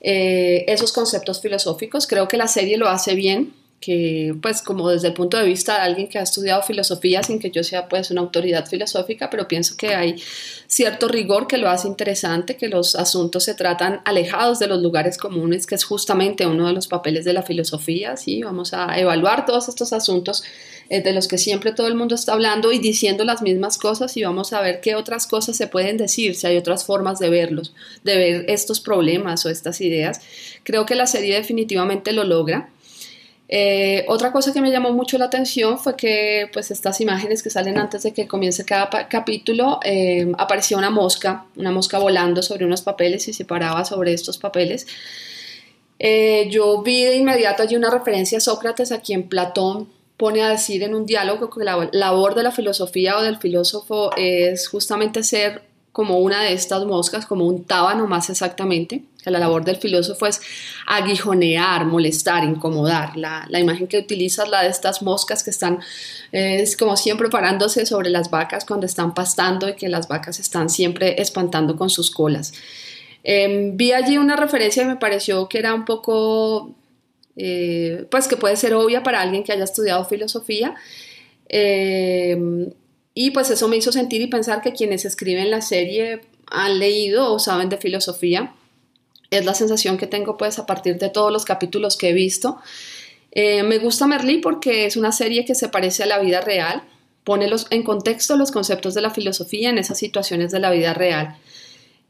eh, esos conceptos filosóficos. Creo que la serie lo hace bien, que pues como desde el punto de vista de alguien que ha estudiado filosofía sin que yo sea pues una autoridad filosófica, pero pienso que hay cierto rigor que lo hace interesante, que los asuntos se tratan alejados de los lugares comunes, que es justamente uno de los papeles de la filosofía, ¿sí? Vamos a evaluar todos estos asuntos eh, de los que siempre todo el mundo está hablando y diciendo las mismas cosas y vamos a ver qué otras cosas se pueden decir, si hay otras formas de verlos, de ver estos problemas o estas ideas. Creo que la serie definitivamente lo logra. Eh, otra cosa que me llamó mucho la atención fue que pues estas imágenes que salen antes de que comience cada capítulo eh, aparecía una mosca, una mosca volando sobre unos papeles y se paraba sobre estos papeles. Eh, yo vi de inmediato allí una referencia a Sócrates a quien Platón pone a decir en un diálogo que la labor de la filosofía o del filósofo es justamente ser como una de estas moscas, como un tábano más exactamente. Que la labor del filósofo es aguijonear, molestar, incomodar. La, la imagen que utiliza es la de estas moscas que están, eh, es como siempre, parándose sobre las vacas cuando están pastando y que las vacas están siempre espantando con sus colas. Eh, vi allí una referencia y me pareció que era un poco, eh, pues que puede ser obvia para alguien que haya estudiado filosofía. Eh, y pues eso me hizo sentir y pensar que quienes escriben la serie han leído o saben de filosofía. Es la sensación que tengo pues a partir de todos los capítulos que he visto. Eh, me gusta Merlí porque es una serie que se parece a la vida real, pone los, en contexto los conceptos de la filosofía en esas situaciones de la vida real.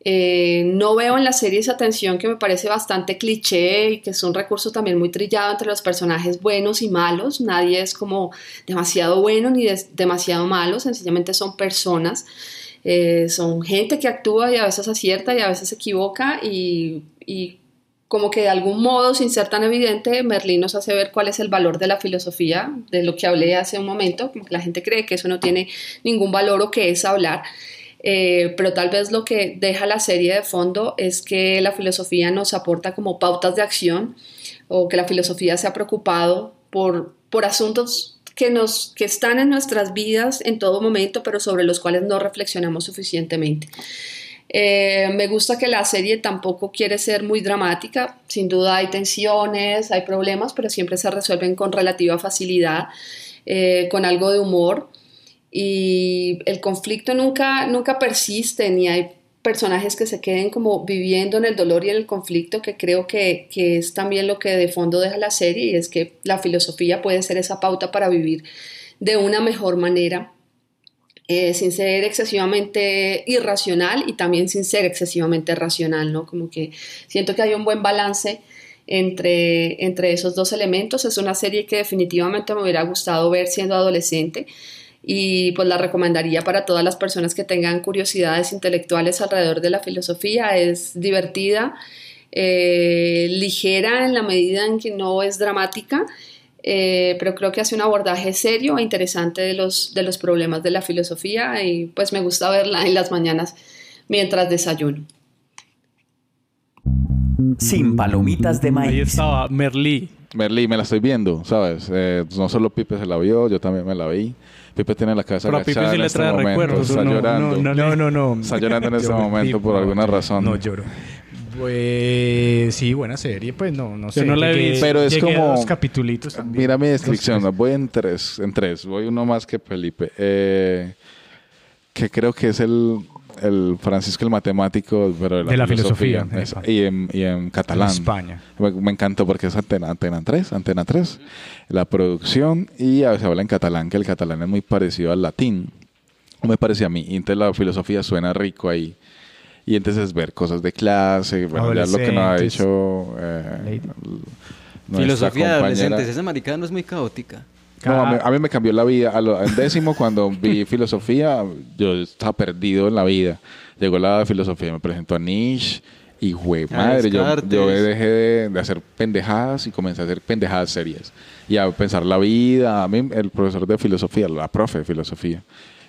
Eh, no veo en la serie esa tensión que me parece bastante cliché y que es un recurso también muy trillado entre los personajes buenos y malos. Nadie es como demasiado bueno ni demasiado malo, sencillamente son personas. Eh, son gente que actúa y a veces acierta y a veces se equivoca y, y como que de algún modo, sin ser tan evidente, Merlín nos hace ver cuál es el valor de la filosofía, de lo que hablé hace un momento, como que la gente cree que eso no tiene ningún valor o que es hablar. Eh, pero tal vez lo que deja la serie de fondo es que la filosofía nos aporta como pautas de acción o que la filosofía se ha preocupado por, por asuntos que, nos, que están en nuestras vidas en todo momento, pero sobre los cuales no reflexionamos suficientemente. Eh, me gusta que la serie tampoco quiere ser muy dramática. Sin duda hay tensiones, hay problemas, pero siempre se resuelven con relativa facilidad, eh, con algo de humor. Y el conflicto nunca, nunca persiste, ni hay personajes que se queden como viviendo en el dolor y en el conflicto, que creo que, que es también lo que de fondo deja la serie, y es que la filosofía puede ser esa pauta para vivir de una mejor manera eh, sin ser excesivamente irracional y también sin ser excesivamente racional, ¿no? Como que siento que hay un buen balance entre, entre esos dos elementos. Es una serie que definitivamente me hubiera gustado ver siendo adolescente y pues la recomendaría para todas las personas que tengan curiosidades intelectuales alrededor de la filosofía. Es divertida, eh, ligera en la medida en que no es dramática eh, pero creo que hace un abordaje serio e interesante de los, de los problemas de la filosofía y pues me gusta verla en las mañanas mientras desayuno.
Sin palomitas de maíz.
Ahí estaba Merlí.
Merlí, me la estoy viendo, ¿sabes? Eh, no solo Pipe se la vio, yo también me la vi. Pipe tiene la cabeza
Pero a Pipe
agachada
sí
en
le
este
trae
momento.
recuerdos,
Está
no,
llorando.
no,
No, no, no.
Está llorando en este
Yo-
momento por alguna razón.
No lloro. Pues sí, buena serie, pues no, no sé.
no la he
llegué-
visto.
Pero es como-
dos capitulitos también.
Mira mi descripción, voy en tres, en tres, voy uno más que Felipe. Eh, que creo que es el, el Francisco el matemático, pero de la,
De la filosofía,
y, en, y en catalán.
En España.
Me, me encantó porque es Antena, Antena 3, Antena 3, la producción y a veces habla en catalán, que el catalán es muy parecido al latín. Me parece a mí. Y entonces la filosofía suena rico ahí. Y entonces ver cosas de clase, bueno, ya lo que nos ha dicho eh,
Filosofía de adolescentes. Esa maricada no es muy caótica.
No, a mí, a mí me cambió la vida. A lo- en décimo, cuando vi filosofía, yo estaba perdido en la vida. Llegó la filosofía, me presentó a Nietzsche y, güey,
A
madre, yo dejé de, de hacer pendejadas y comencé a hacer pendejadas serias. Y a pensar la vida. A mí, el profesor de filosofía, la profe de filosofía,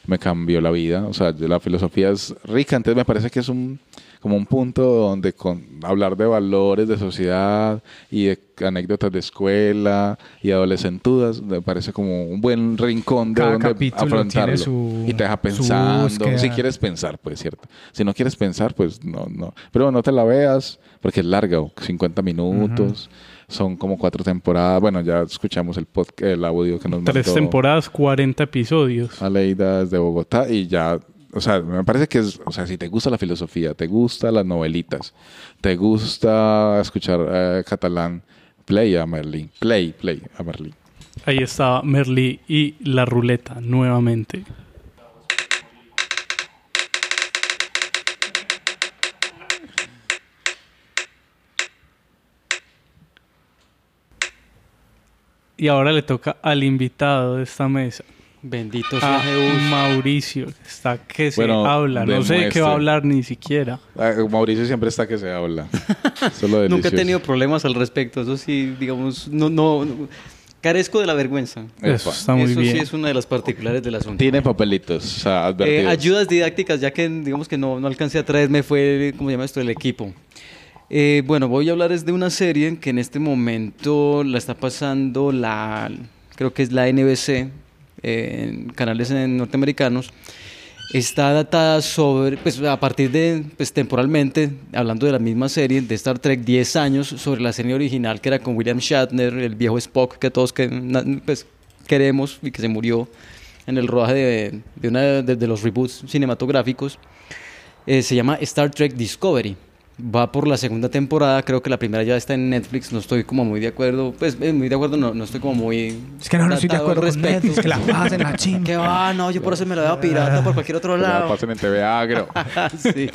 me cambió la vida. O sea, la filosofía es rica. Entonces me parece que es un como un punto donde con hablar de valores de sociedad y de anécdotas de escuela y adolescentudas me parece como un buen rincón de
Cada
donde afrontarlo.
su-
y te deja pensando. Si quieres pensar pues cierto. Si no quieres pensar pues no no. Pero no te la veas porque es larga 50 minutos. Son como cuatro temporadas. Bueno ya escuchamos el podcast el audio que nos
Tres
mandó
temporadas, 40 episodios.
Aleida desde Bogotá y ya, o sea, me parece que es, o sea, si te gusta la filosofía, te gusta las novelitas, te gusta escuchar eh, catalán, play a Merlin, play, play a Merlin.
Ahí estaba Merlí y la ruleta nuevamente. Y ahora le toca al invitado de esta mesa.
Bendito sea Jesús.
Mauricio, está que se
Bueno,
habla. No sé de qué va a hablar ni siquiera.
Ah, Mauricio siempre está que se habla. Eso es lo
Nunca he tenido problemas al respecto. Eso sí, digamos, no, no, no- Carezco de la vergüenza.
Eso
está muy
Eso
bien.
sí es una de las particulares del asunto.
Tiene papelitos, o sea,
Eh, ayudas didácticas, ya que digamos que no, no alcancé a traerme, fue, ¿cómo se llama esto? El equipo. Eh, bueno, voy a hablar es de una serie que en este momento la está pasando la, creo que es la NBC, en canales norteamericanos. Está datada sobre, pues a partir de, pues temporalmente, hablando de la misma serie, de Star Trek, 10 años sobre la serie original que era con William Shatner, el viejo Spock que todos que, pues, queremos y que se murió en el rodaje de, de una de, de los reboots cinematográficos. Eh, se llama Star Trek Discovery. Va por la segunda temporada, creo que la primera ya está en Netflix, no estoy como muy de acuerdo, pues eh, muy de acuerdo, no, no estoy como muy...
Es que no, no estoy de acuerdo con Netflix, que la pasen la chimba.
Que va, no, yo por eso me la veo pirata por cualquier otro lado.
pasen en TV Agro.
sí.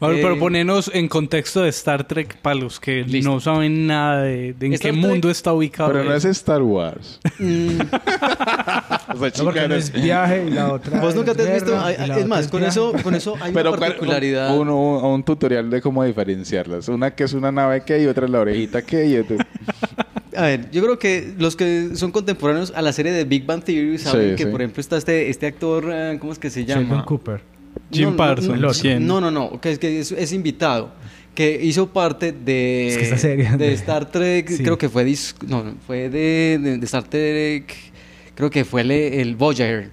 Vale,
Eh,
pero ponernos en contexto de Star Trek para los que no saben nada de, de en
Star
qué
Trek-
mundo está ubicado.
Pero no es Star Wars.
Mm.
O sea,
No, porque
chica,
es viaje y la otra
Vos nunca te has visto, es más,
es
con eso, con eso hay
Pero
una
¿cuál-
particularidad.
Un, un- un tutorial de cómo diferenciarlas. Una que es una nave que y otra es la orejita que y otra...
A ver, yo creo que los que son contemporáneos a la serie de Big Bang Theory saben
Sí,
que,
sí.
por ejemplo, está este, este actor, eh, ¿cómo es que se llama?
Sheldon Cooper.
Jim
No, no,
Parsons.
No, no, no, no, que es, que es, es invitado. Que hizo parte de,
Es que esta serie
de
de-
Star Trek,
Sí.
creo que fue dis- no, no, fue de, de- de Star Trek, creo que fue el, el Voyager,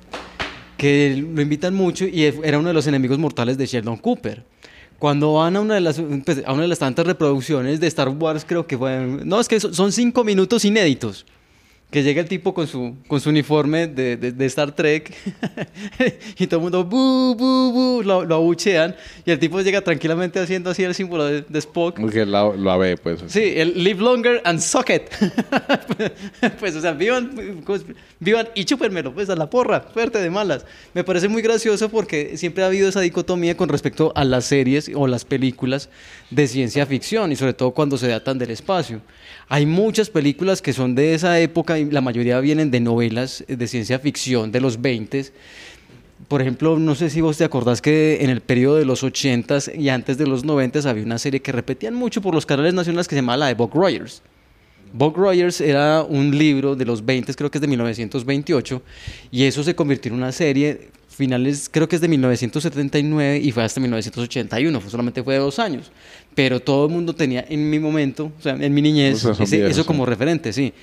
que lo invitan mucho y era uno de los enemigos mortales de Sheldon Cooper. Cuando van a una de las pues, a una de las tantas reproducciones de Star Wars, creo que fue, no, es que son son cinco minutos inéditos. Que llega el tipo con su, con su uniforme de, de- de Star Trek y todo el mundo bu, bu, bu, lo, lo abuchean y el tipo llega tranquilamente haciendo así el símbolo de, de Spock.
Porque la- lo ave, pues.
Sí, el live longer and suck it. pues, o sea, vivan, pues, vivan y chúpenmelo, pues, a la porra, fuerte de malas. Me parece muy gracioso porque siempre ha habido esa dicotomía con respecto a las series o las películas de ciencia ficción y sobre todo cuando se datan del espacio. Hay muchas películas que son de esa época y la mayoría vienen de novelas de ciencia ficción de los 20 por ejemplo, no sé si vos te acordás que en el periodo de los 80s y antes de los 90s había una serie que repetían mucho por los canales nacionales que se llamaba la de Buck Rogers. Buck Rogers era un libro de los 20, creo que es de 1928, y eso se convirtió en una serie, finales, creo que es de 1979 y fue hasta 1981, fue, solamente fue de dos años. Pero todo el mundo tenía en mi momento, o sea, en mi niñez,
O sea, son
ese-
viejos,
eso
sí.
como referente, sí.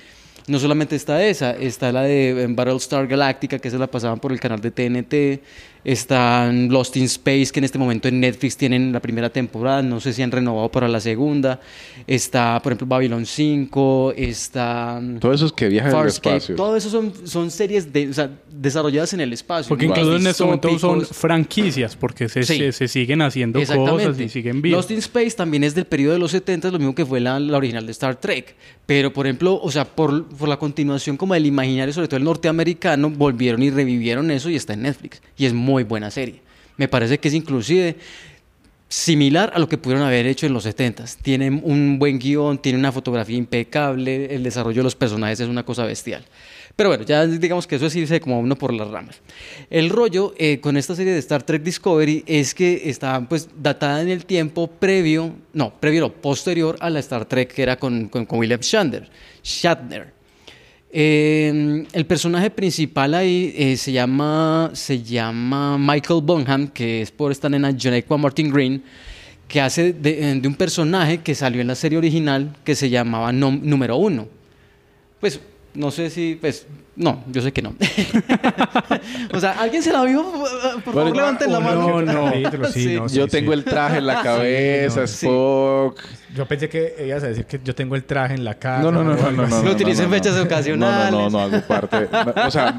No solamente está esa, está la de eh, Battlestar Galactica, que se la pasaban por el canal de TNT. Están Lost in Space, que en este momento en Netflix tienen la primera temporada. No sé si han renovado para la segunda. Está, por ejemplo, Babylon 5. Está. mm,
Todo eso es que viaja en el
Farscape.
espacio.
Todo eso son, son series de, o sea, desarrolladas en el espacio.
Porque incluso en este momento son franquicias, porque se,
Sí.
se, se siguen haciendo cosas y siguen vivos.
Lost in Space también es del periodo de los 70, lo mismo que fue la, la original de Star Trek. Pero, por ejemplo, o sea, por, por la continuación como del imaginario, sobre todo el norteamericano, volvieron y revivieron eso y está en Netflix. Y es muy buena serie. Me parece que es inclusive similar a lo que pudieron haber hecho en los 70s. Tiene un buen guion, tiene una fotografía impecable, el desarrollo de los personajes es una cosa bestial. Pero bueno, ya digamos que eso es irse como uno por las ramas. El rollo eh, con esta serie de Star Trek Discovery es que está pues datada en el tiempo previo, no, previo, no, posterior a la Star Trek que era con, con- con William Shatner. Shatner. Eh, el personaje principal ahí eh, se, llama, se llama Michael Bonham, que es por esta nena Jonekwa Martin Green, que hace de, de un personaje que salió en la serie original que se llamaba Número Uno. Pues no sé si, pues, no, yo sé que no. o sea, ¿alguien se la vio? Por favor, levanten la mano. Sí.
Yo tengo el traje en la cabeza, Spock.
Yo pensé que ibas a decir que yo tengo el traje en la cara.
No, no, no, no, no, no, no,
Lo utilizo
no,
en
no.
fechas ocasionales.
No, no, no, no hago parte. No, o sea,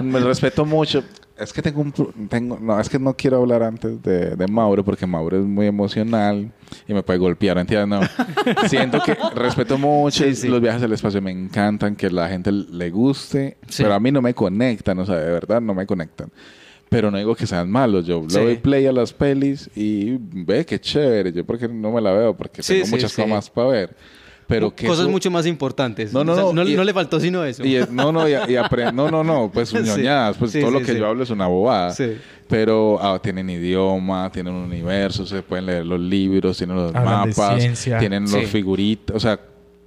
me, me respeto mucho. Es que tengo un... Tengo, no, es que no quiero hablar antes de, de Mauro porque Mauro es muy emocional y me puede golpear, ¿entiendes? No. Siento que respeto mucho los viajes al espacio. Me encantan que la gente le guste,
Sí.
pero a mí no me conectan, o sea, de verdad no me conectan. Pero no digo que sean malos. Yo
Sí.
le doy play a las pelis y ve qué chévere. Yo porque no me la veo porque
Sí,
tengo
sí,
muchas
sí.
cosas para ver. Pero que
Cosas
eso-
mucho más importantes.
No, no,
O sea,
no,
no,
y-
no le faltó sino eso.
y es- no, no, y, y no, no, no, pues
Sí.
ñoñadas, pues
Sí,
todo lo que
sí.
yo hablo es una bobada.
Sí.
Pero ah, tienen idioma, tienen un universo, se pueden leer los libros, tienen los
Hablan
mapas, tienen
Sí.
los figuritas, o sea,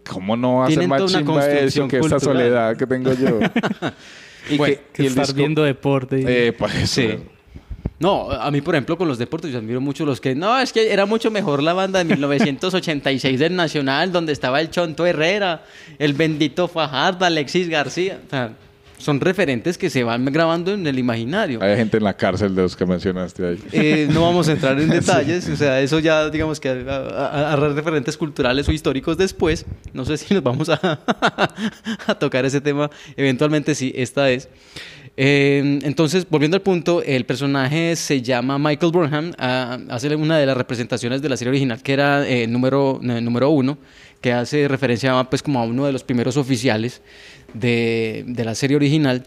¿cómo no va a ser más
toda una
chimba eso que esta soledad que tengo yo? y
Bueno,
que, y el
estar
disco-
viendo deporte. y-
Eh, pues eso.
Sí. No, a mí, por ejemplo, con los deportes, yo admiro mucho los que. No, es que era mucho mejor la banda de 1986 del Nacional, donde estaba el Chonto Herrera, el bendito Fajardo, Alexis García. O sea, son referentes que se van grabando en el imaginario.
Hay gente en la cárcel de los que mencionaste ahí.
Eh, no vamos a entrar en detalles, o sea, eso ya digamos que a, a- a referentes culturales o históricos después. No sé si nos vamos a, a tocar ese tema, eventualmente sí, esta es. Eh, entonces, volviendo al punto, el personaje se llama Michael Burnham, ah, hace una de las representaciones de la serie original que era eh, número, número uno, que hace referencia pues, como a uno de los primeros oficiales de, de la serie original.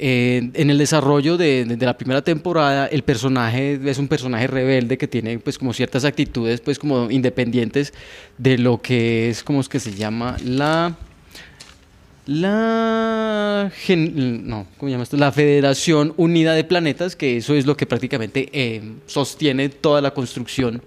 Eh, en el desarrollo de, de- de la primera temporada, el personaje es un personaje rebelde que tiene pues como ciertas actitudes pues como independientes de lo que es como es que se llama la la no, ¿cómo se llama esto? La Federación Unida de Planetas, que eso es lo que prácticamente eh, sostiene toda la construcción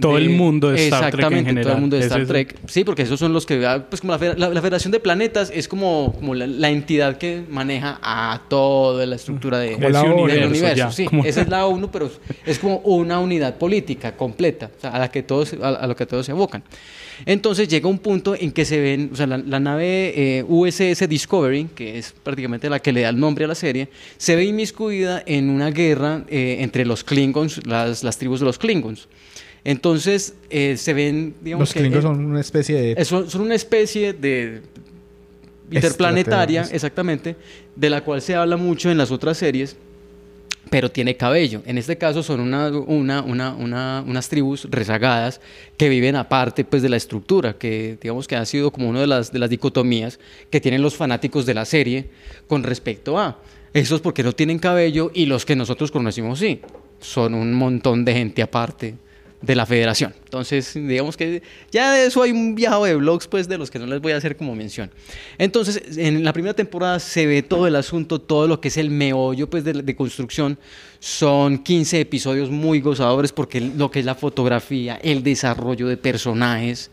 Todo el mundo de Star Trek en
Exactamente, todo el mundo de Star
es-
Trek. Sí, porque esos son los que... Pues como la, fe- la- la Federación de Planetas es como, como la, la entidad que maneja a toda la estructura de, del
ONU,
universo.
ya,
Sí,
como-
esa es la ONU, pero es como una unidad política completa, o sea, a la que todos, a, a lo que todos se abocan. Entonces llega un punto en que se ven, o sea, la, la nave eh, USS Discovery, que es prácticamente la que le da el nombre a la serie, se ve inmiscuida en una guerra eh, entre los Klingons, las, las tribus de los Klingons. Entonces eh, se ven, digamos
Los
que,
Klingons
eh,
son una especie de...
eh, son, son una especie de interplanetaria, exactamente, de la cual se habla mucho en las otras series, pero tiene cabello. En este caso son una, una, una, una- unas tribus rezagadas que viven aparte pues, de la estructura, que digamos que ha sido como una de las, de las dicotomías que tienen los fanáticos de la serie con respecto a esos porque no tienen cabello y los que nosotros conocimos sí. Son un montón de gente aparte de la federación. Entonces, digamos que ya de eso hay un viaje de blogs, pues, de los que no les voy a hacer como mención. Entonces, en la primera temporada se ve todo el asunto, todo lo que es el meollo, pues, de, de construcción. Son 15 episodios muy gozadores porque lo que es la fotografía, el desarrollo de personajes,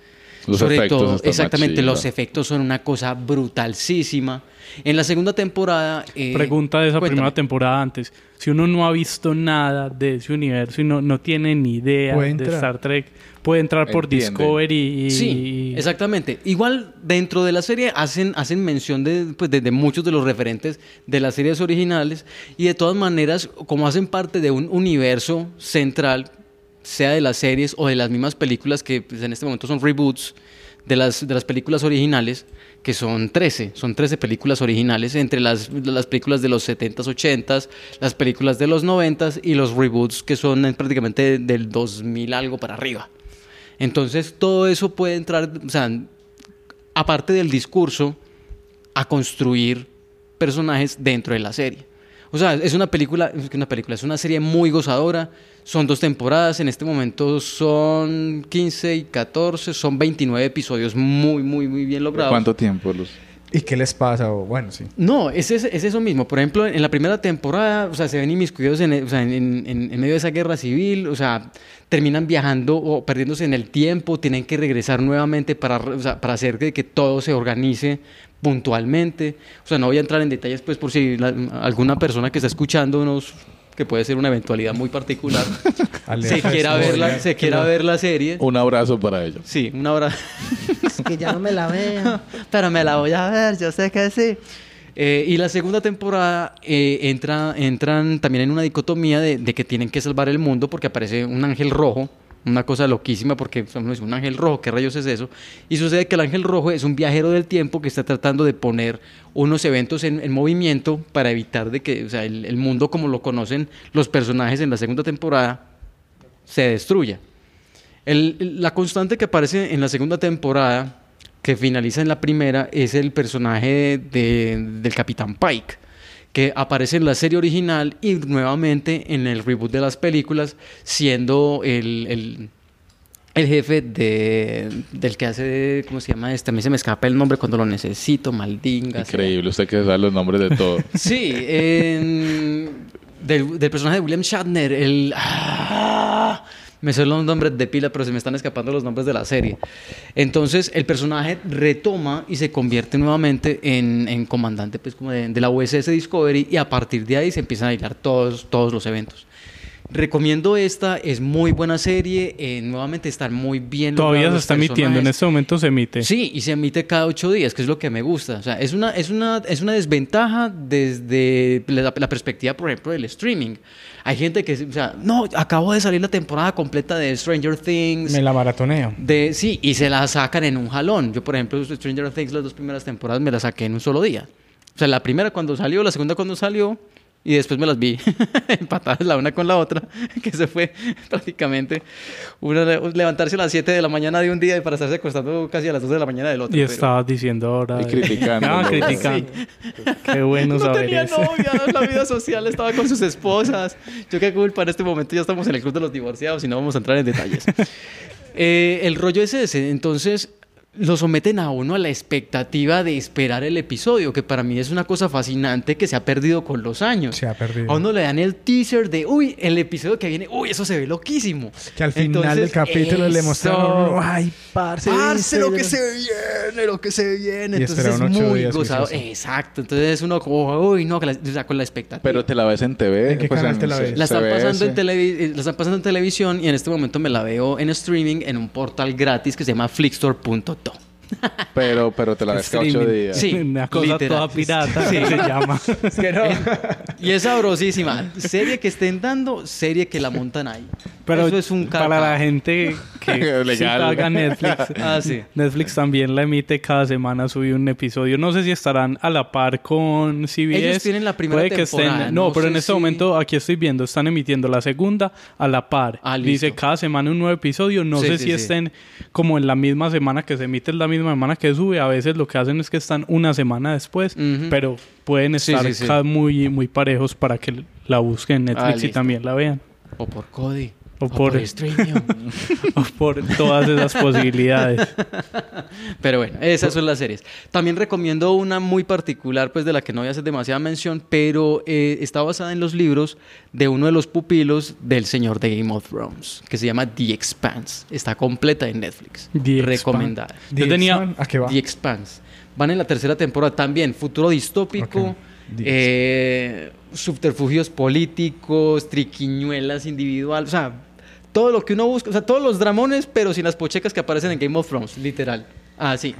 Los
sobre
efectos
todo, exactamente, los efectos son una cosa brutalísima. En la segunda temporada... eh,
Pregunta de esa
cuéntame.
primera temporada antes. Si uno no ha visto nada de ese universo y no, no tiene ni idea de. Star Trek, puede entrar por
Entiende.
Discovery y...
Sí, exactamente. Igual dentro de la serie hacen, hacen mención de, pues, de, de muchos de los referentes de las series originales y de todas maneras, como hacen parte de un universo central, sea de las series o de las mismas películas que pues, en este momento son reboots de las, de las películas originales, que son 13, son 13 películas originales entre las, las películas de los 70s, 80s, las películas de los 90s y los reboots que son eh, prácticamente del 2000 algo para arriba. Entonces, todo eso puede entrar, o sea, aparte del discurso, a construir personajes dentro de la serie. O sea, es una película, es una película, es una serie muy gozadora. Son dos temporadas, en este momento son 15 y 14, son 29 episodios muy, muy, muy bien logrados.
¿Cuánto tiempo?
¿Y qué les pasa? O, bueno, sí.
No, es, es, es eso mismo. Por ejemplo, en la primera temporada, o sea, se ven inmiscuidos en, o sea, en, en- en medio de esa guerra civil, o sea, terminan viajando o perdiéndose en el tiempo, tienen que regresar nuevamente para, o sea, para hacer que, que todo se organice puntualmente. O sea, no voy a entrar en detalles, pues, por si la- alguna persona que está escuchándonos, que puede ser una eventualidad muy particular, se quiera, ver la, se quiera ver la serie.
Un abrazo para ellos.
Sí, un abrazo.
Es que ya no me la veo.
pero me la voy a ver, yo sé que sí. Eh, y la segunda temporada eh, entra, entran también en una dicotomía de, de que tienen que salvar el mundo porque aparece un ángel rojo, una cosa loquísima porque dice, un ángel rojo, ¿qué rayos es eso? Y sucede que el ángel rojo es un viajero del tiempo que está tratando de poner unos eventos en, en movimiento para evitar de que o sea, el, mundo como lo conocen los personajes en la segunda temporada se destruya. El- la constante que aparece en la segunda temporada, que finaliza en la primera, es el personaje de- del Capitán Pike, que aparece en la serie original y nuevamente en el reboot de las películas, siendo el, el- el jefe de, del que hace, ¿cómo se llama este? A mí se me escapa el nombre cuando lo necesito, maldinga. sea.
Increíble, usted que sabe los nombres de todo.
Sí, en- del, del personaje de William Shatner, el... ah, Me sé los nombres de pila, pero se me están escapando los nombres de la serie. Entonces, el personaje retoma y se convierte nuevamente en, en comandante pues, como de, de la USS Discovery y a partir de ahí se empiezan a hilar todos, todos los eventos. Recomiendo esta, es muy buena serie, eh, nuevamente están muy bien.
Todavía se está emitiendo, en este momento se emite.
Sí, y se emite cada ocho días, que es lo que me gusta. O sea, es una, es una, es una desventaja desde la, la perspectiva, por ejemplo, del streaming. Hay gente que, o sea, no, acabo de salir la temporada completa de Stranger Things.
Me la maratoneo.
De, sí, y se la sacan en un jalón. Yo, por ejemplo, Stranger Things, las dos primeras temporadas me las saqué en un solo día. O sea, la primera cuando salió, la segunda cuando salió, y después me las vi empatadas la una con la otra, que se fue prácticamente una, levantarse a las 7 de la mañana de un día y para estarse acostando casi a las 2 de la mañana del otro.
Y
pero-
estabas diciendo ahora.
Y criticando. Sí.
criticando. Qué bueno
no
saber
tenía
eso.
novia, la vida social estaba con sus esposas. Yo qué culpa, en este momento ya estamos en el club de los divorciados y no vamos a entrar en detalles. Eh, el rollo es ese, entonces lo someten a uno a la expectativa de esperar el episodio, que para mí es una cosa fascinante que se ha perdido con los años.
Se ha perdido.
A uno le dan el teaser de, uy, el episodio que viene, uy, eso se ve loquísimo.
Que al final
Entonces,
del capítulo le
eso.
mostraron, ay, parce,
Parce, lo que se viene, lo que se viene.
Y
Entonces es muy gozado. Exacto. Entonces uno como, uy, no, con la, o sea, con la expectativa.
Pero te la ves en TV.
¿En qué canal te la ves?
La están, pasando en televi- eh, la están pasando en televisión y en este momento me la veo en streaming en un portal gratis que se llama flickstore.to.
Pero, pero te la ves cada ocho días.
Sí,
Una cosa
literal.
toda pirata
Sí.
que se llama.
Es que no. Y es sabrosísima. Serie que estén dando, serie que la montan ahí.
Pero
Eso es un
para
caca.
la gente que sí paga Netflix,
Ah, sí.
Netflix también la emite cada semana, sube un episodio. No sé si estarán a la par con CBS.
Ellos tienen la primera
Puede que
temporada,
estén, no,
no
pero en este
si-
momento aquí estoy viendo, están emitiendo la segunda a la par.
Ah.
Dice cada semana un nuevo episodio. No
Sí,
sé
sí,
si
sí.
estén como en la misma semana que se emite, la misma semana que sube. A veces lo que hacen es que están una semana después, pero pueden estar
sí, sí.
cada- muy, muy parejos para que la busquen en Netflix y también la vean.
O por Cody.
O por-
streaming.
o por todas esas posibilidades.
Pero bueno, esas son las series. También recomiendo una muy particular, pues de la que no voy a hacer demasiada mención, pero eh, está basada en los libros de uno de los pupilos del señor de Game of Thrones, que se llama The Expanse. Está completa en Netflix.
The
Recomendada.
Expanse. Yo tenía-
¿A qué va?
The Expanse. Van en la tercera temporada también, futuro distópico,
Ok. The
eh, subterfugios políticos, triquiñuelas individuales, o sea, todo lo que uno busca, o sea, todos los dramones, pero sin las pochecas que aparecen en Game of Thrones, literal. Ah, sí.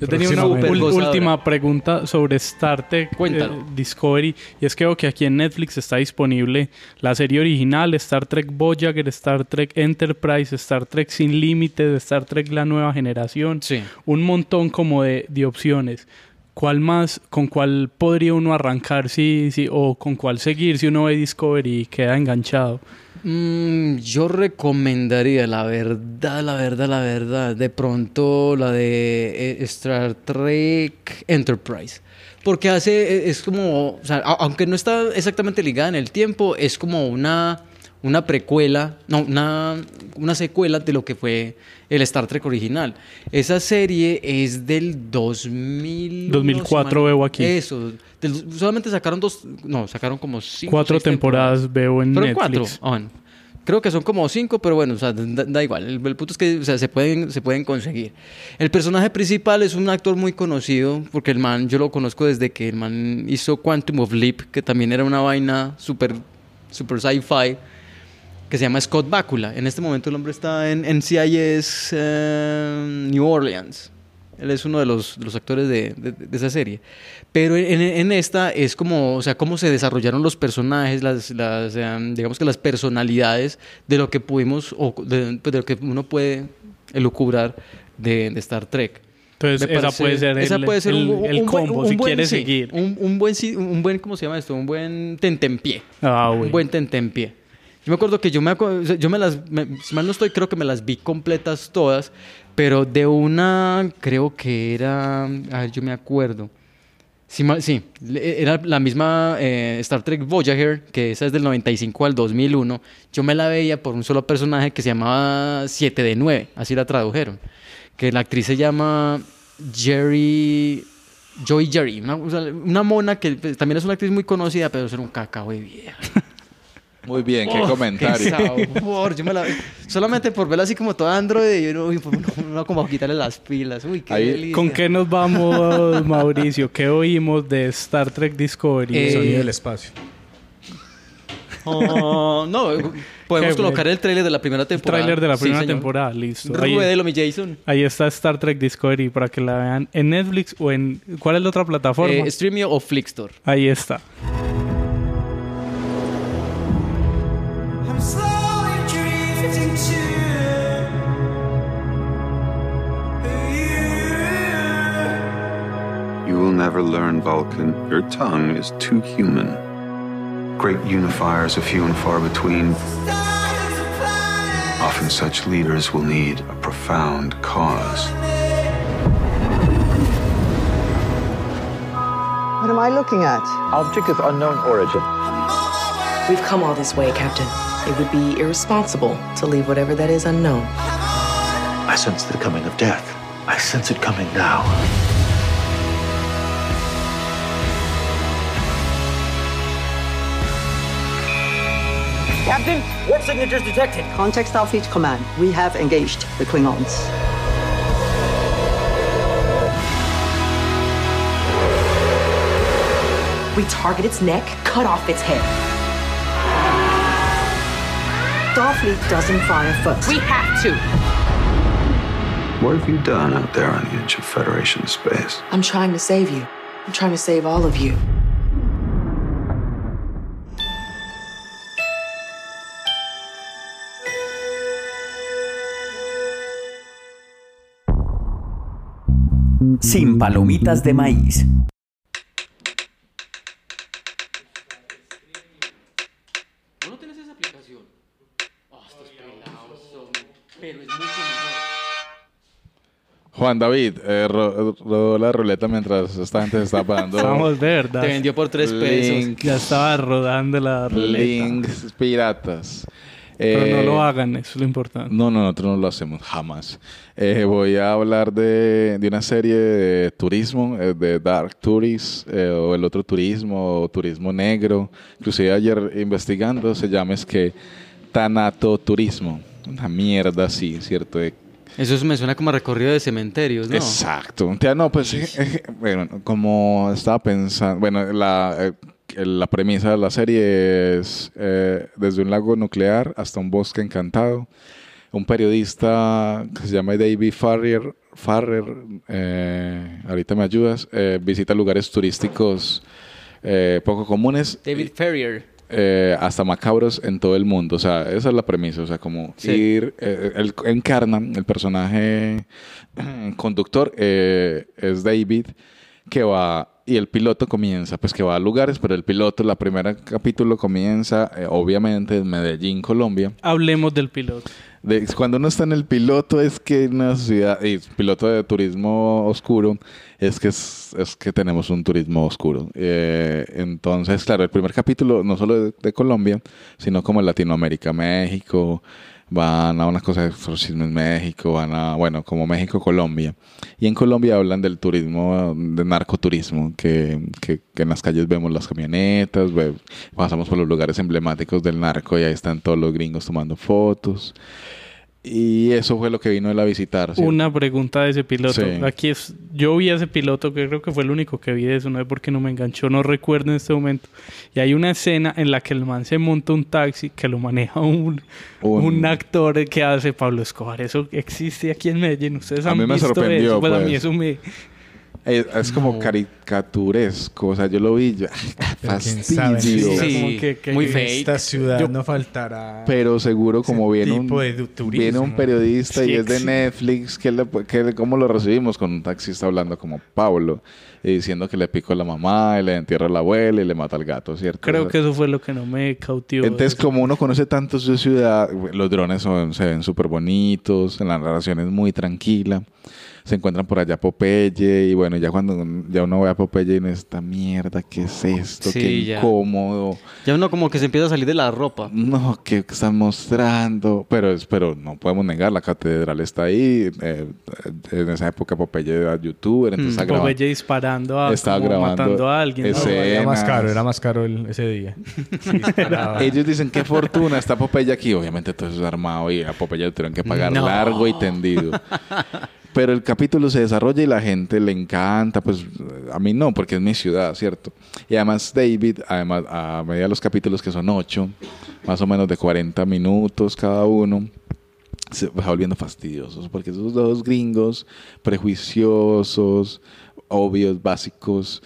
Yo tenía una última pregunta sobre Star Trek eh, Discovery y es que veo que aquí en Netflix está disponible la serie original, Star Trek Voyager, Star Trek Enterprise, Star Trek Sin Límites, Star Trek La Nueva Generación,
Sí.
un montón como de, de opciones. ¿Cuál más, con cuál podría uno arrancar si, si, o con cuál seguir si uno ve Discovery y queda enganchado?
Mm, yo recomendaría, la verdad, la verdad, la verdad, de pronto la de eh, Star Trek Enterprise. Porque hace, eh, es como, o sea, aunque no está exactamente ligada en el tiempo, es como una, una precuela, no, una, una secuela de lo que fue el Star Trek original. Esa serie es del 2000.
2004 veo aquí.
Eso, del- solamente sacaron dos, no, sacaron como cinco.
Cuatro temporadas veo en
¿Fueron cuatro?
Netflix.
Ah, bueno. Creo que son como cinco, pero bueno, o sea, da, da igual. El, el punto es que o sea, se, pueden, se pueden conseguir. El personaje principal es un actor muy conocido, porque el man, yo lo conozco desde que el man hizo Quantum of Leap, que también era una vaina super, super sci-fi, que se llama Scott Bakula. En este momento el hombre está en, en CIS eh, New Orleans. Él es uno de los, de los actores de, de- de esa serie. Pero en, en esta es como, o sea, cómo se desarrollaron los personajes, las, las, digamos que las personalidades de lo que pudimos, o de, pues, lo que uno puede elucubrar de, de Star Trek.
Entonces,
Me
esa
parece-
puede ser
esa
el-
puede ser
el-
un,
el
un buen-
combo,
un
si quieres
sí,
seguir.
Un, un buen, un buen, ¿cómo se llama esto? Un buen tentempié.
Ah,
Un buen tentempié. Yo me acuerdo que yo me, yo las, me- si mal no estoy, creo que me las vi completas todas, pero de una, creo que era, a ver, yo me acuerdo. Sí, sí, era la misma eh, Star Trek Voyager, que esa es del 95 al 2001. Yo me la veía por un solo personaje que se llamaba 7 de 9, así la tradujeron. Que la actriz se llama Jerry. Joy Jerry, una mona que pues, también es una actriz muy conocida, pero es un cacao de vieja.
Muy bien, qué
Oh,
comentario.
qué sabor, yo me la- Solamente por verla así como toda Android, y uno, uy, uno, uno como quitarle las pilas. Uy, qué delicia.
¿Con qué nos vamos, Mauricio? ¿Qué oímos de Star Trek Discovery?
Eh,
Sonido del espacio.
Oh, no, podemos
Qué
colocar
bueno.
el tráiler de la primera
El
temporada.
tráiler de la primera temporada, listo.
Ruédelo, mi Jason.
ahí está Star Trek Discovery para que la vean en Netflix o en... ¿Cuál es la otra plataforma?
Eh, Streamio o Flickstore.
Ahí está.
Never learn, Vulcan. Your tongue is too human. Great unifiers are few and far between. Often such leaders will need a profound cause.
What am I looking at?
Object of unknown origin.
We've come all this way, Captain. It would be irresponsible to leave whatever that is unknown.
I sense the coming of death. I sense it coming now.
Captain, work signatures detected. Contact Starfleet Command. We have engaged the Klingons.
We target its neck, cut off its head.
Starfleet doesn't fire first.
We have to.
What have you done out there on the edge of Federation space?
I'm trying to save you. I'm trying to save all of you.
Sin palomitas de maíz.
¿No tienes esa aplicación? Oh, estos pelados son... Pero es mucho mejor.
Juan David, eh, ro- rodó la ruleta mientras esta gente se estaba pagando.
Estamos de verdad.
Te vendió por tres pesos.
Ya estaba rodando la ruleta.
links piratas.
Pero no
Eh,
lo hagan, eso es lo importante.
No, no, nosotros no lo hacemos jamás. Eh, voy a hablar de, de una serie de turismo, eh, de Dark Tourist, eh, o el otro turismo, o turismo negro. Inclusive ayer investigando se llama es que Tanato Turismo. Una mierda así, ¿cierto? De
Eso es- me suena como recorrido de cementerios, ¿no?
Exacto. No, pues eh, eh, bueno, como estaba pensando, bueno, la, eh, la premisa de la serie es eh, desde un lago nuclear hasta un bosque encantado. Un periodista que se llama David Farrier, Farrer, eh, ahorita me ayudas, eh, visita lugares turísticos poco comunes.
David Ferrier.
eh, hasta macabros en todo el mundo. O sea, esa es la premisa. O sea, como
Sí.
ir. eh, él encarna el personaje conductor, eh, es David, que va. Y el piloto comienza, pues que va a lugares, pero el piloto, la primera capítulo comienza, eh, obviamente, en Medellín, Colombia.
Hablemos del piloto.
De- cuando uno está en el piloto es que una ciudad, y piloto de turismo oscuro, es que es, es que tenemos un turismo oscuro. Eh, entonces, claro, el primer capítulo no solo de, de Colombia, sino como Latinoamérica, México, van a unas cosas de exorcismo en México, van a, bueno, como México, Colombia. Y en Colombia hablan del turismo, de narcoturismo, que, que, que en las calles vemos las camionetas, ve- pasamos por los lugares emblemáticos del narco y ahí están todos los gringos tomando fotos. Y eso fue lo que vino él a visitar.
Una pregunta de ese piloto.
Sí.
Aquí es, yo vi a ese piloto que creo que fue el único que vi de eso, no sé por qué no me enganchó, no recuerdo en este momento. Y hay una escena en la que el man se monta un taxi que lo maneja un,
Un-
un actor que hace Pablo Escobar. Eso existe aquí en Medellín. Ustedes
A
han
mí me
visto
sorprendió,
eso. Pues, a mí
pues.
eso me...
Es, es como caricaturesco, o sea, yo lo vi, yo, fastidio.
sí,
como que- que-
muy
que-
fake.
esta ciudad
Yo-
no faltará.
Pero seguro como viene un, viene un periodista
Sí,
y es de
sí.
Netflix, ¿qué le, qué- ¿cómo lo recibimos? Con un taxista hablando como Pablo, y diciendo que le picó a la mamá, y le entierra a la abuela y le mata al gato, ¿cierto?
Creo
O sea,
que eso fue lo que no me cautivó. de
Entonces, como uno conoce tanto su ciudad, los drones son- se ven súper bonitos, la narración es muy tranquila. Se encuentran por allá Popeye y bueno, ya cuando ya uno ve a Popeye y no esta mierda, ¿qué es esto?
Sí,
qué
ya.
incómodo.
Ya uno como que se empieza a salir de la ropa.
No, ¿qué están mostrando? Pero, es- pero no podemos negar, la catedral está ahí. eh, en esa época Popeye era youtuber, entonces
Mm,
grabando.
Popeye disparando a
Estaba grabando
matando a alguien.
Era más caro, era más caro el- ese día.
Ellos dicen, qué fortuna, está Popeye aquí. Obviamente todo eso es armado y a Popeye le tuvieron que pagar
No.
largo y tendido. Pero el capítulo se desarrolla y la gente le encanta, pues a mí no, porque es mi ciudad, ¿cierto? Y además David, además a medida de los capítulos que son ocho, más o menos de 40 minutos cada uno, se va volviendo fastidiosos, porque esos dos gringos prejuiciosos, obvios, básicos,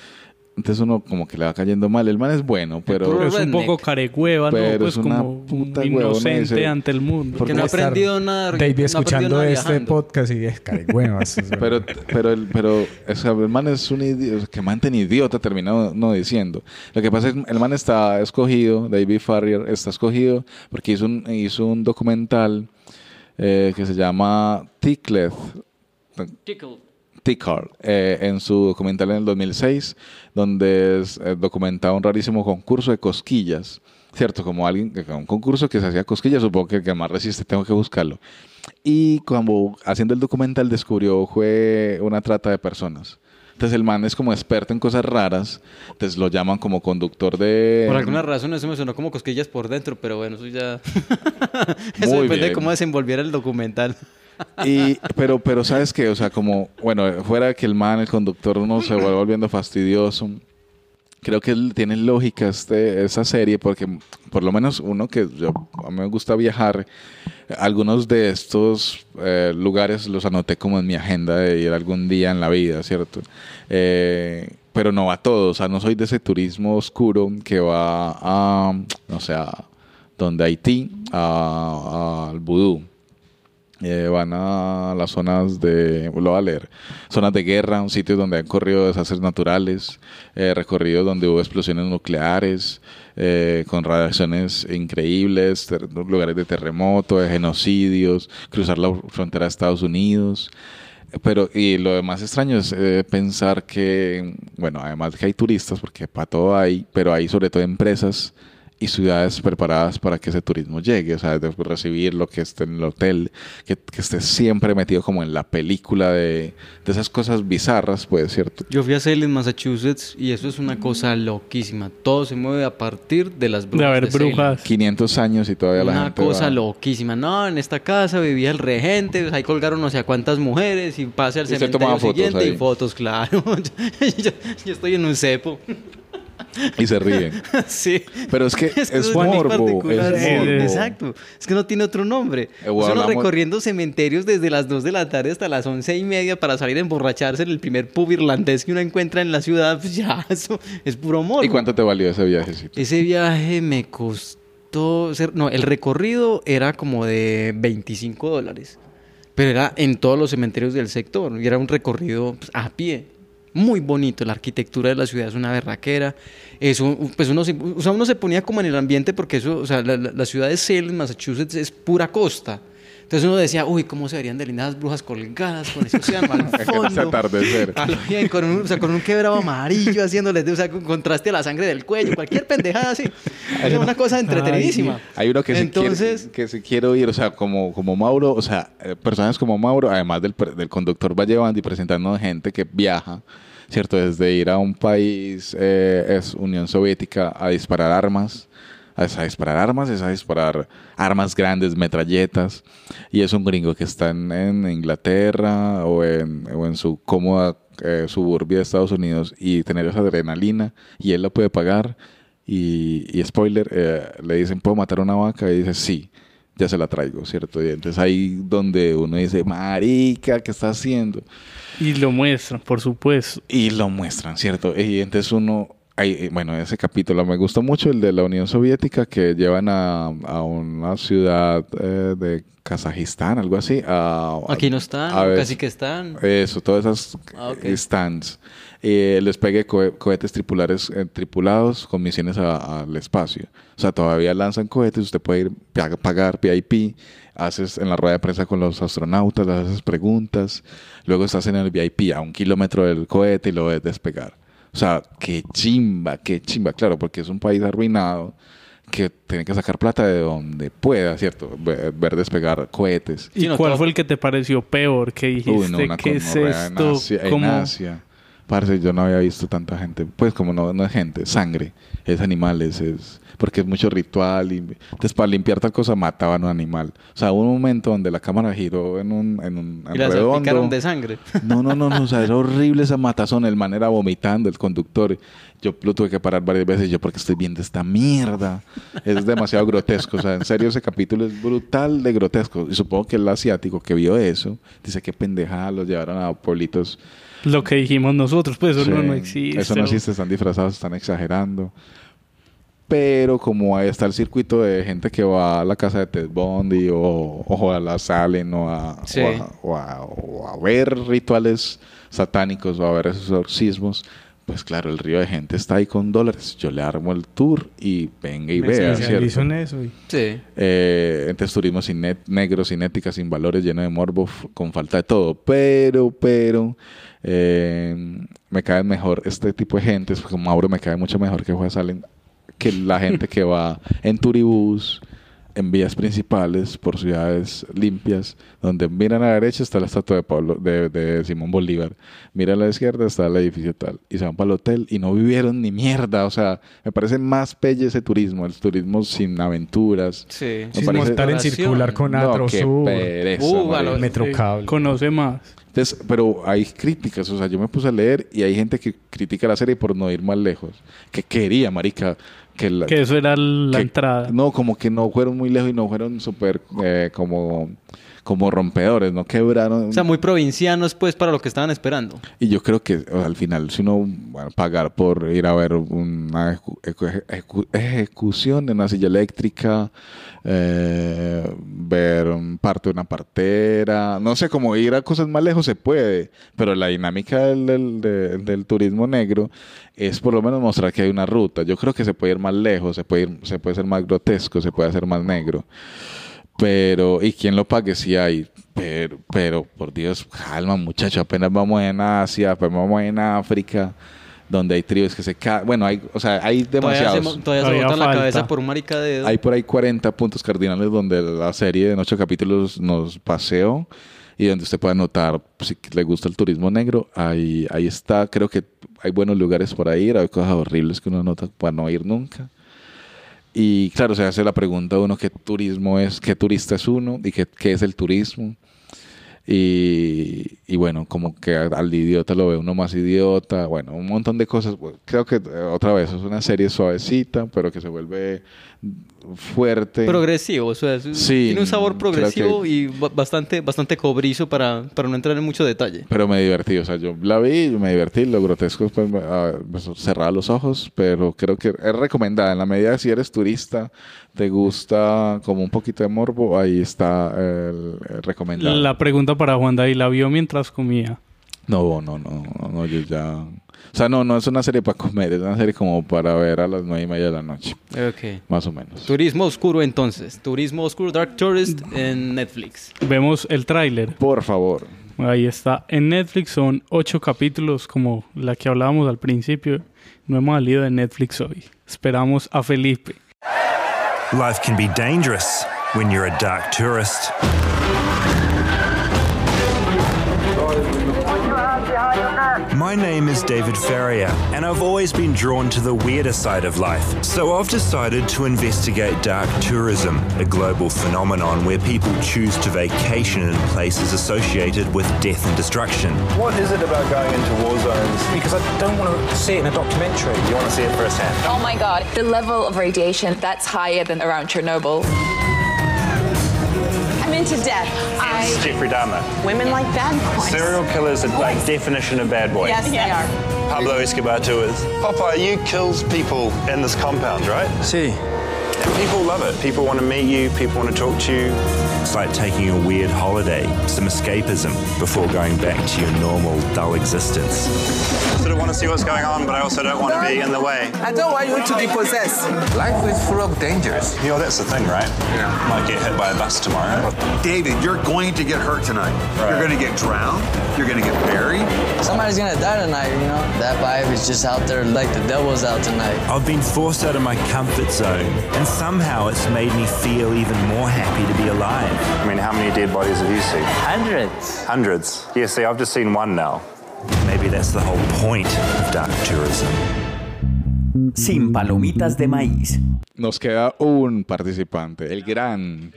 entonces uno como que le va cayendo mal. El man es bueno, pero...
Pero es un poco carecueva, ¿no?
Pero
Pues
es una
como
puta huevona,
inocente ante el mundo.
Porque
no ha aprendido nada.
David escuchando
nada
este
viajando.
podcast y es verdad.
Pero, pero, el, pero o sea, el man es un idiota, que man tan idiota terminó no diciendo. Lo que pasa es que el man está escogido, David Farrier está escogido porque hizo un, hizo un documental eh, que se llama Tickleth. Tickle, eh, en su documental en el 2006, donde es, eh, documentaba un rarísimo concurso de cosquillas, ¿cierto? Como alguien, un concurso que se hacía cosquillas, supongo que el que más resiste, tengo que buscarlo. Y cuando haciendo el documental descubrió fue una trata de personas. Entonces el man es como experto en cosas raras, entonces lo llaman como conductor de...
Por alguna razón eso me sonó como cosquillas por dentro, pero bueno, eso ya... eso
Muy
depende de
bien.
cómo desenvolviera el documental.
Y, pero, pero, ¿sabes qué? O sea, como, bueno, fuera de que el man, el conductor, uno se vuelve volviendo fastidioso. Creo que tiene lógica este, esa serie porque, por lo menos uno que yo, a mí me gusta viajar, algunos de estos eh, lugares los anoté como en mi agenda de ir algún día en la vida, ¿cierto? Eh, pero no a todos, o sea, no soy de ese turismo oscuro que va a, no sé, a donde Haití, al vudú. Eh, van a las zonas de, lo voy a leer, zonas de guerra, un sitio donde han corrido desastres naturales, eh, recorridos donde hubo explosiones nucleares, eh, con radiaciones increíbles, lugares de terremoto, de genocidios, cruzar la frontera de Estados Unidos. Pero, y lo demás extraño es pensar que, bueno, además que hay turistas, porque para todo hay, pero hay sobre todo empresas y ciudades preparadas para que ese turismo llegue, o sea, de recibirlo, que esté en el hotel, que, que esté siempre metido como en la película de, de esas cosas bizarras, pues, ¿cierto?
Yo fui a Salem, Massachusetts, y eso es una cosa loquísima. Todo se mueve a partir de las brujas.
De haber brujas.
500 años y todavía la
Una
gente
cosa
va-
loquísima. No, en esta casa vivía el regente, ahí colgaron no sé a cuántas mujeres y pase al
Y se
cementerio
fotos
siguiente
ahí.
y fotos, claro. yo, yo estoy en un cepo.
Y se ríen.
sí.
Pero es que es,
eso muy
morbo, es
Sí,
morbo.
Exacto. Es que no tiene otro nombre.
Eh, bueno, hablamos-
recorriendo cementerios desde las 2 de la tarde hasta las 11 y media para salir a emborracharse en el primer pub irlandés que uno encuentra en la ciudad. Pues ya, eso es puro morbo.
¿Y cuánto te valió ese viajecito?
Ese viaje me costó... ser- No, el recorrido era como de 25 dólares. Pero era en todos los cementerios del sector. Y era un recorrido pues, a pie. Muy bonito. La arquitectura de la ciudad es una berraquera. Eso, pues uno se, uno se ponía como en el ambiente porque eso, o sea, la, la- la ciudad de Salem, Massachusetts, es pura costa. Entonces uno decía, uy, cómo se verían de lindas brujas colgadas con ese océano al
Ese
fondo.
atardecer.
A lo bien, con un, o sea, con un quebrado amarillo haciéndole, o sea, con contraste a la sangre del cuello, cualquier pendejada así. Es una cosa entretenidísima.
Hay uno que
Entonces-
se quiere, que se quiere oír, o sea, como, como Mauro, o sea, eh, personas como Mauro, además del, del conductor, va llevando y presentando gente que viaja, ¿cierto? Desde ir a un país, eh, es Unión Soviética, a disparar armas, a, a disparar armas, es a disparar armas grandes, metralletas, y es un gringo que está en, en Inglaterra o en, o en su cómoda eh, suburbia de Estados Unidos y tener esa adrenalina, y él la puede pagar. Y, y spoiler, eh, le dicen, ¿puedo matar una vaca? Y dice, sí, ya se la traigo, ¿cierto? Y entonces ahí donde uno dice, marica, ¿qué está haciendo?
Y lo muestran, por supuesto.
Y lo muestran, ¿cierto? Y entonces uno, eh, bueno, ese capítulo me gustó mucho, el de la Unión Soviética, que llevan a, a una ciudad eh, de Kazajistán, algo así. a- a-
Aquí no están,
a
casi que están.
Eso, todas esas
Ah,
eh, stands. Eh, les pegue cohe- cohetes tripulares, eh, tripulados con misiones a- al espacio. O sea, todavía lanzan cohetes, usted puede ir, pa- pagar VIP haces en la rueda de prensa con los astronautas, haces preguntas, luego estás en el VIP a un kilómetro del cohete y lo ves despegar. O sea, qué chimba, qué chimba, claro, porque es un país arruinado que tiene que sacar plata de donde pueda, ¿cierto? Ver, ver despegar cohetes.
¿Y cuál fue el que te pareció peor? Que dijiste,
Uy, no, una
¿qué es
gonorrea en
esto?
Asia- en
¿Cómo?
Asia. Parce, yo no había visto tanta gente. Pues como no, no es gente, sangre. Es animales, es... Porque es mucho ritual. Y, entonces, para limpiar tal cosa, mataban a un animal. O sea, hubo un momento donde la cámara giró en un, en un
Y la salpicaron de sangre.
No, no, no, no, o sea, era horrible esa matazón. El man era vomitando, el conductor. Yo lo tuve que parar varias veces. Yo, porque estoy viendo esta mierda. Es demasiado grotesco. O sea, en serio, ese capítulo es brutal de grotesco. Y supongo que el asiático que vio eso dice que pendejada, los llevaron a pueblitos.
Lo que dijimos nosotros, pues eso
Sí,
no, no existe.
Eso no existe, están disfrazados, están exagerando. Pero como ahí está el circuito de gente que va a la casa de Ted Bundy o, o a la Salen o a,
Sí.
o, a, o a- o a ver rituales satánicos o a ver exorcismos, pues claro, el río de gente está ahí con dólares. Yo le armo el tour y venga y
Me
vea, ¿cierto?
en eso. y-
Sí.
Eh, entonces turismo sin net- negro, sin ética, sin valores, lleno de morbo, con falta de todo. Pero, pero, eh, me cae mejor este tipo de gente, como Mauro me cae mucho mejor que Juan Salen, que la gente que va en turibús, en vías principales, por ciudades limpias, donde miran a la derecha está la estatua de Pablo, de, de Simón Bolívar, miran a la izquierda está el edificio tal, y se van para el hotel y no vivieron ni mierda, o sea, me parece más pelle ese turismo, el turismo sin aventuras.
Sí.
Me
Sin
parece-
montar en circular con
No, pereza,
Uh, lo-
Metrocable.
Conoce más.
Entonces, pero hay críticas, o sea, yo me puse a leer y hay gente que critica la serie por no ir más lejos, que quería, marica, que la,
Que eso era la
que-
entrada.
No, como que no fueron muy lejos y no fueron súper eh, como, como rompedores, no quebraron.
O sea, muy provincianos, pues, para lo que estaban esperando.
y yo creo que o sea, al final, si uno va a pagar por ir a ver una ejecu- ejecu- ejecu- ejecución de una silla eléctrica, eh, ver un parte de una partera, no sé, como ir a cosas más lejos se puede, pero la dinámica del, del- de- del turismo negro es por lo menos mostrar que hay una ruta. Yo creo que se puede ir más lejos, se puede, ir- se puede ser más grotesco, se puede hacer más negro. Pero, y quien lo pague sí hay. Pero, pero, por Dios, calma, muchacho. Apenas vamos en Asia, apenas vamos en África, donde hay tribus que se caen. Bueno, hay, o sea, hay
Todavía se,
demasiados.
todavía se
Todavía
botan la cabeza por un marica de dedo.
Hay por ahí 40 puntos cardinales donde la serie en ocho capítulos nos paseó y donde usted puede notar si le gusta el turismo negro. Ahí, ahí está. Creo que hay buenos lugares para ir. Hay cosas horribles que uno nota para no ir nunca. Y claro, se hace la pregunta uno qué turismo es, qué turista es uno y qué, qué es el turismo. Y, y bueno, como que al idiota lo ve uno más idiota. Bueno, un montón de cosas. Creo que eh, otra vez es una serie suavecita, pero que se vuelve fuerte.
Progresivo, o sea, es-
Sí,
tiene un sabor progresivo
que-
y ba- bastante, bastante cobrizo para, para no entrar en mucho detalle.
Pero me divertí, o sea, yo la vi, me divertí, lo grotesco pues, me- ah, pues, cerraba los ojos, pero creo que es recomendada. En la medida de si eres turista, te gusta como un poquito de morbo, ahí está el, el recomendado.
La pregunta para Juan David, ¿la vio mientras comía?
No, no, no, no, no, yo ya... O sea, no, no es una serie para comer, es una serie como para ver a las nueve y media de la noche,
Ok.
más o menos.
Turismo oscuro entonces. Turismo oscuro Dark Tourist en Netflix.
Vemos el tráiler.
Por favor.
Ahí está. En Netflix son ocho capítulos como la que hablábamos al principio. No hemos salido de Netflix hoy. Esperamos a Felipe.
Life can be dangerous when you're a dark tourist. My name is David Ferrier, and I've always been drawn to the weirder side of life. So I've decided to investigate dark tourism, a global phenomenon where people choose to vacation in places associated with death and destruction.
What is it about going into war zones? Because I don't want to see it in a documentary. You want to see it firsthand.
Oh my god, the level of radiation that's higher than around Chernobyl. I'm into death. I
It's Jeffrey Dahmer.
women like bad boys.
Serial killers are like definition of bad boy.
Yes, they are.
Pablo Escobar tours. Popeye, you kills people in this compound, right?
Sí.
And people love it. People want to meet you, people want to talk to you. It's like taking a weird holiday, some escapism before going back to your normal, dull existence. I sort of want to see what's going on, but I also don't want to be in the way.
I don't want you to be possessed. Life is full of dangers.
You know, that's the thing, right? Yeah. Might get hit by a bus tomorrow.
David, you're going to get hurt tonight. You're going to get drowned. You're going to get buried.
Somebody's gonna die tonight, you know? That vibe is just out there like the devil's out tonight.
I've been forced out of my comfort zone, and somehow it's made me feel even more happy to be alive. I mean, how many dead bodies have you seen?
Hundreds.
Hundreds. Yeah, see, I've just seen one now. Maybe that's the whole point of dark tourism.
Sin palomitas de maíz.
Nos queda un participante, el gran.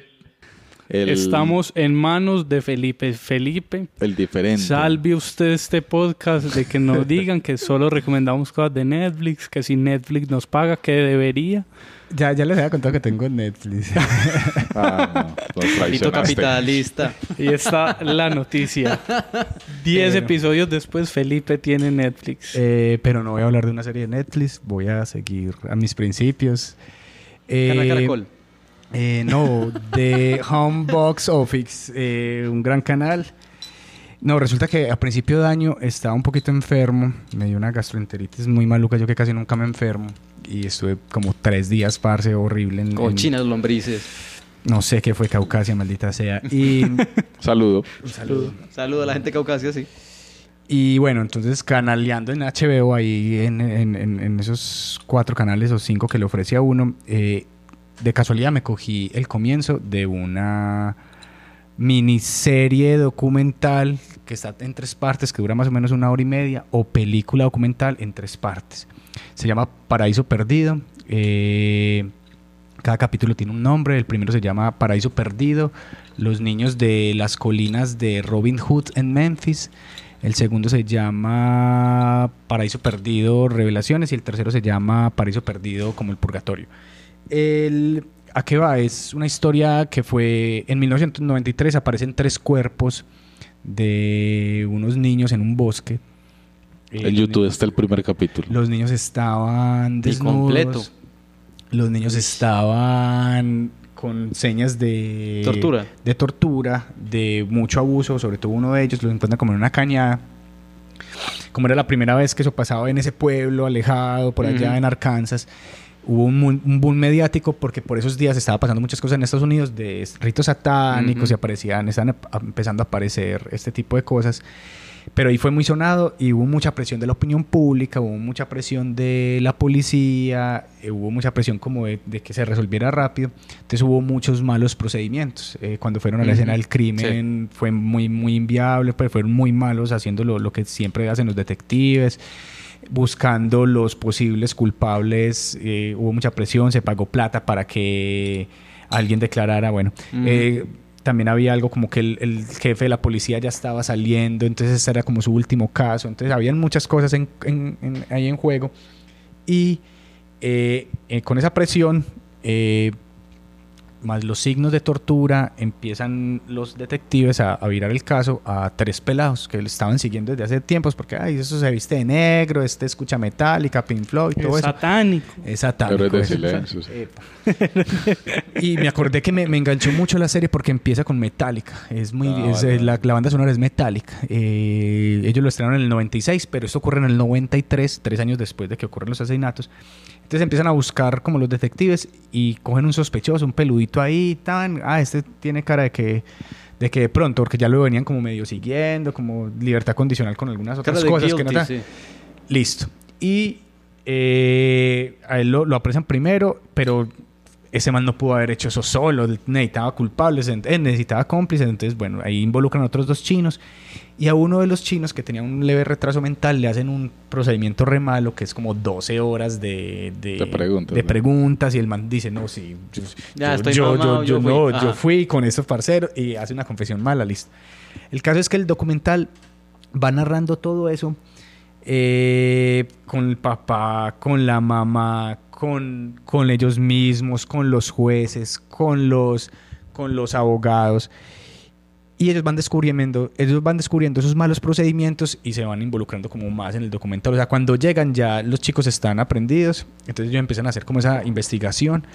El,
Estamos en manos de Felipe. Felipe,
el diferente.
salve usted este podcast de que nos digan que solo recomendamos cosas de Netflix, que si Netflix nos paga, que debería.
Ya, ya les había contado que tengo Netflix.
Ah, no, traicionaste.
capitalista.
Y está la noticia. Diez
Pero-
episodios después, Felipe tiene Netflix.
Eh, pero no voy a hablar de una serie de Netflix, voy a seguir a mis principios. Eh,
Canal Caracol.
eh, no, de Home Box Office, eh, un gran canal. No, resulta que a principio de año estaba un poquito enfermo, me dio una gastroenteritis muy maluca, yo que casi nunca me enfermo. Y estuve como tres días, parce, horrible. En, en-
Cochinas lombrices.
no sé qué fue Caucasia, maldita sea. Y
Saludo.
un saludo.
Saludo a la gente de Caucasia, sí.
Y bueno, entonces canaleando en HBO ahí en, en- en- en esos cuatro canales o cinco que le ofrece a uno, eh, de casualidad me cogí el comienzo de una miniserie documental que está en tres partes, que dura más o menos una hora y media, o película documental en tres partes. Se llama Paraíso Perdido. eh, cada capítulo tiene un nombre. El primero se llama Paraíso Perdido. Los niños de las colinas de Robin Hood en Memphis. El segundo se llama Paraíso Perdido Revelaciones. Y el tercero se llama Paraíso Perdido como el Purgatorio. ¿A qué va? Es una historia que fue en 1993. Aparecen tres cuerpos de unos niños en un bosque.
En YouTube está el primer capítulo.
Los niños estaban
Y
desnudos.
completo.
Los niños estaban con señas de
Tortura.
de tortura, de mucho abuso, sobre todo uno de ellos lo encuentran como en una cañada. Como era la primera vez que eso pasaba en ese pueblo alejado por allá en Arkansas, hubo un, un boom mediático porque por esos días estaba pasando muchas cosas en Estados Unidos de ritos satánicos y aparecían, estaban ap- empezando a aparecer este tipo de cosas. Pero ahí fue muy sonado y hubo mucha presión de la opinión pública, hubo mucha presión de la policía, eh, hubo mucha presión como de, de que se resolviera rápido. Entonces hubo muchos malos procedimientos. Eh, cuando fueron a la escena del crimen fue muy, muy inviable, pero fueron muy malos haciendo lo, lo que siempre hacen los detectives buscando los posibles culpables, eh, hubo mucha presión, se pagó plata para que alguien declarara, bueno, eh, también había algo como que el, el jefe de la policía ya estaba saliendo, entonces ese era como su último caso, entonces habían muchas cosas en- ahí en juego. Y eh, eh, con esa presión, eh, más los signos de tortura, empiezan los detectives a, a virar el caso a tres pelados que estaban siguiendo desde hace tiempos, porque ay, eso se viste de negro, este escucha metálica, Pink Floyd, todo
Es
eso.
satánico.
Es satánico.
Héroes de
eso.
silencio,
y me acordé que me, me enganchó mucho la serie porque empieza con Metallica. Es muy,
Ah,
es,
vale,
la, la banda sonora es Metallica. Eh, ellos lo estrenaron en el 96, pero esto ocurre en el 93, tres años después de que ocurren los asesinatos. Entonces empiezan a buscar como los detectives y cogen un sospechoso, un peludito ahí, tan, ah, este tiene cara de que de que de pronto, porque ya lo venían como medio siguiendo, como libertad condicional con algunas otras cosas que no
sí.
Listo. Y eh, a él lo, lo apresan primero, pero ese man no pudo haber hecho eso solo. Necesitaba culpables, eh, necesitaba cómplices. Entonces, bueno, ahí involucran a otros dos chinos. Y a uno de los chinos que tenía un leve retraso mental le hacen un procedimiento re malo que es como 12 horas de, de,
De preguntas,
de
¿no?
preguntas. Y el man dice, no, sí, yo,
Ya,
yo- yo,
mamado,
yo,
yo fui".
no, yo fui con estos parceros y hace una confesión mala, listo. El caso es que el documental va narrando todo eso eh, con el papá, con la mamá, con, con ellos mismos, con los jueces, con los, con los abogados. Y ellos van descubriendo, ellos van descubriendo esos malos procedimientos y se van involucrando como más en el documental. O sea, cuando llegan ya los chicos están aprendidos, entonces ellos empiezan a hacer como esa investigación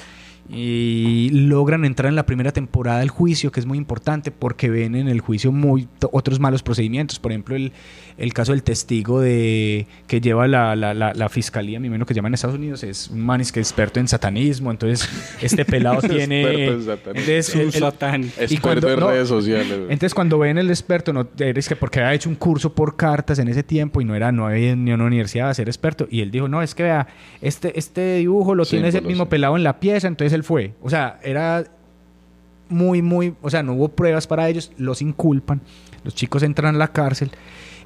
y logran entrar en la primera temporada del juicio, que es muy importante porque ven en el juicio muy otros malos procedimientos. Por ejemplo, el, el caso del testigo de que lleva la, la, la, la fiscalía, mi menos que llama en Estados Unidos, es un man es que es experto en satanismo. Entonces, este pelado tiene.
Experto en satanismo.
Entonces,
Un
el- el-
satán.
y
Experto
cuando-
en
no,
redes sociales.
entonces cuando ven el experto, no eres que porque había hecho un curso por cartas en ese tiempo y no era, no había ni una universidad a ser experto. Y él dijo, no, es que vea, este, este dibujo lo tiene ese
Símbolo,
mismo
sí.
pelado en la pieza, entonces él fue. O sea, era muy, muy, o sea, no hubo pruebas para ellos, los inculpan, los chicos entran a la cárcel,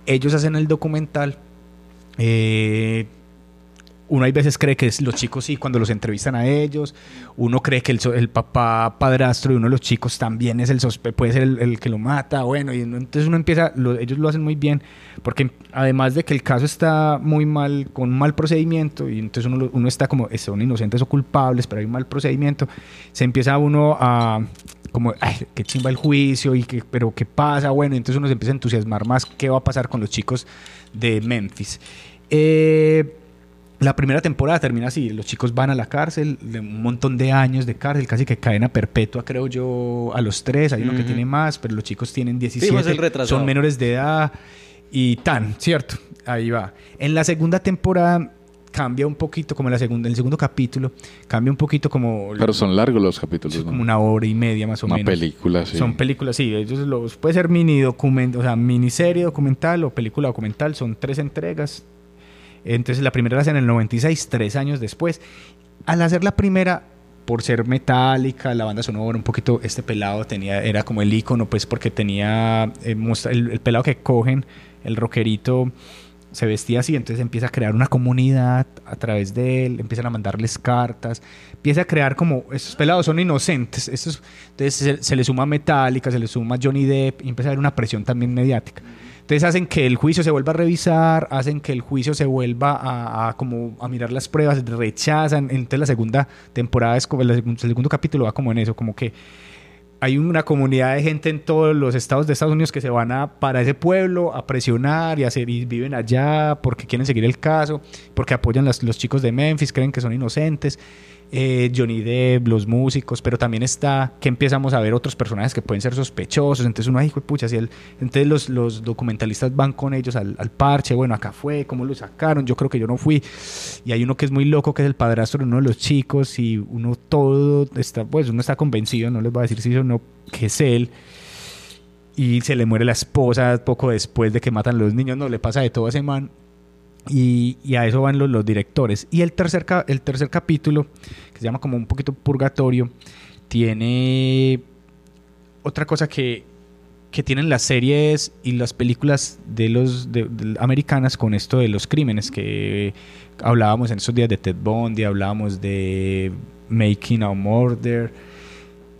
ellos hacen el documental. eh, uno hay veces cree que es los chicos sí cuando los entrevistan a ellos. Uno cree que el, papá padrastro de uno de los chicos también es el puede ser el, que lo mata. Bueno, y entonces uno empieza, lo- ellos lo hacen muy bien porque además de que el caso está muy mal, con mal procedimiento y entonces uno, uno está como, eh, son inocentes o culpables, pero hay un mal procedimiento, se empieza uno a como, ay, qué chimba el juicio y que, pero qué pasa, bueno, entonces uno se empieza a entusiasmar más qué va a pasar con los chicos de Memphis. Eh, la primera temporada termina así, los chicos van a la cárcel, de un montón de años de cárcel, casi que cadena perpetua, creo yo, a los tres, hay uno que tiene más, pero los chicos tienen 17,
Sí, pues
son menores de edad y tan, ¿cierto? Ahí va. En la segunda temporada cambia un poquito, como en la segunda, en el segundo capítulo, cambia un poquito como...
Pero son largos los capítulos. ¿no?
como una hora y media más o
Una
menos.
película, sí.
Son películas, sí. Ellos los, puede ser mini documento, o sea, miniserie documental o película documental. Son tres entregas. Entonces la primera la hacen en el 96, tres años después. Al hacer la primera, por ser metálica, la banda sonora, un poquito, este pelado tenía, era como el icono, pues porque tenía, eh, el, el pelado que cogen, el rockerito, se vestía así, entonces empieza a crear una comunidad a través de él, empiezan a mandarles cartas, empieza a crear como, estos pelados son inocentes, estos, entonces se, se le suma Metallica, se le suma Johnny Depp y empieza a haber una presión también mediática. Entonces hacen que el juicio se vuelva a revisar, hacen que el juicio se vuelva a, como a mirar las pruebas, rechazan. Entonces la segunda temporada es como el segundo capítulo va como en eso, como que hay una comunidad de gente en todos los estados de Estados Unidos que se van a para ese pueblo a presionar y, hacer, y viven allá porque quieren seguir el caso, porque apoyan las- los chicos de Memphis, creen que son inocentes. Eh, Johnny Depp, los músicos, pero también está que empezamos a ver otros personajes que pueden ser sospechosos. Entonces uno, ay, pucha, si él, entonces los, los documentalistas van con ellos al, parche, bueno, acá fue, cómo lo sacaron, yo creo que yo no fui. Y hay uno que es muy loco, que es el padrastro de uno de los chicos, y uno todo está, pues uno está convencido, no les voy a decir si o no, que es él. Y se le muere la esposa poco después de que matan a los niños, no le pasa de todo a ese man. Y, a eso van los, directores. Y el tercer, el tercer capítulo, que se llama como un poquito purgatorio, tiene otra cosa que, que tienen las series y las películas de los americanas con esto de los crímenes que hablábamos en esos días de Ted Bundy, hablábamos de Making a Murder,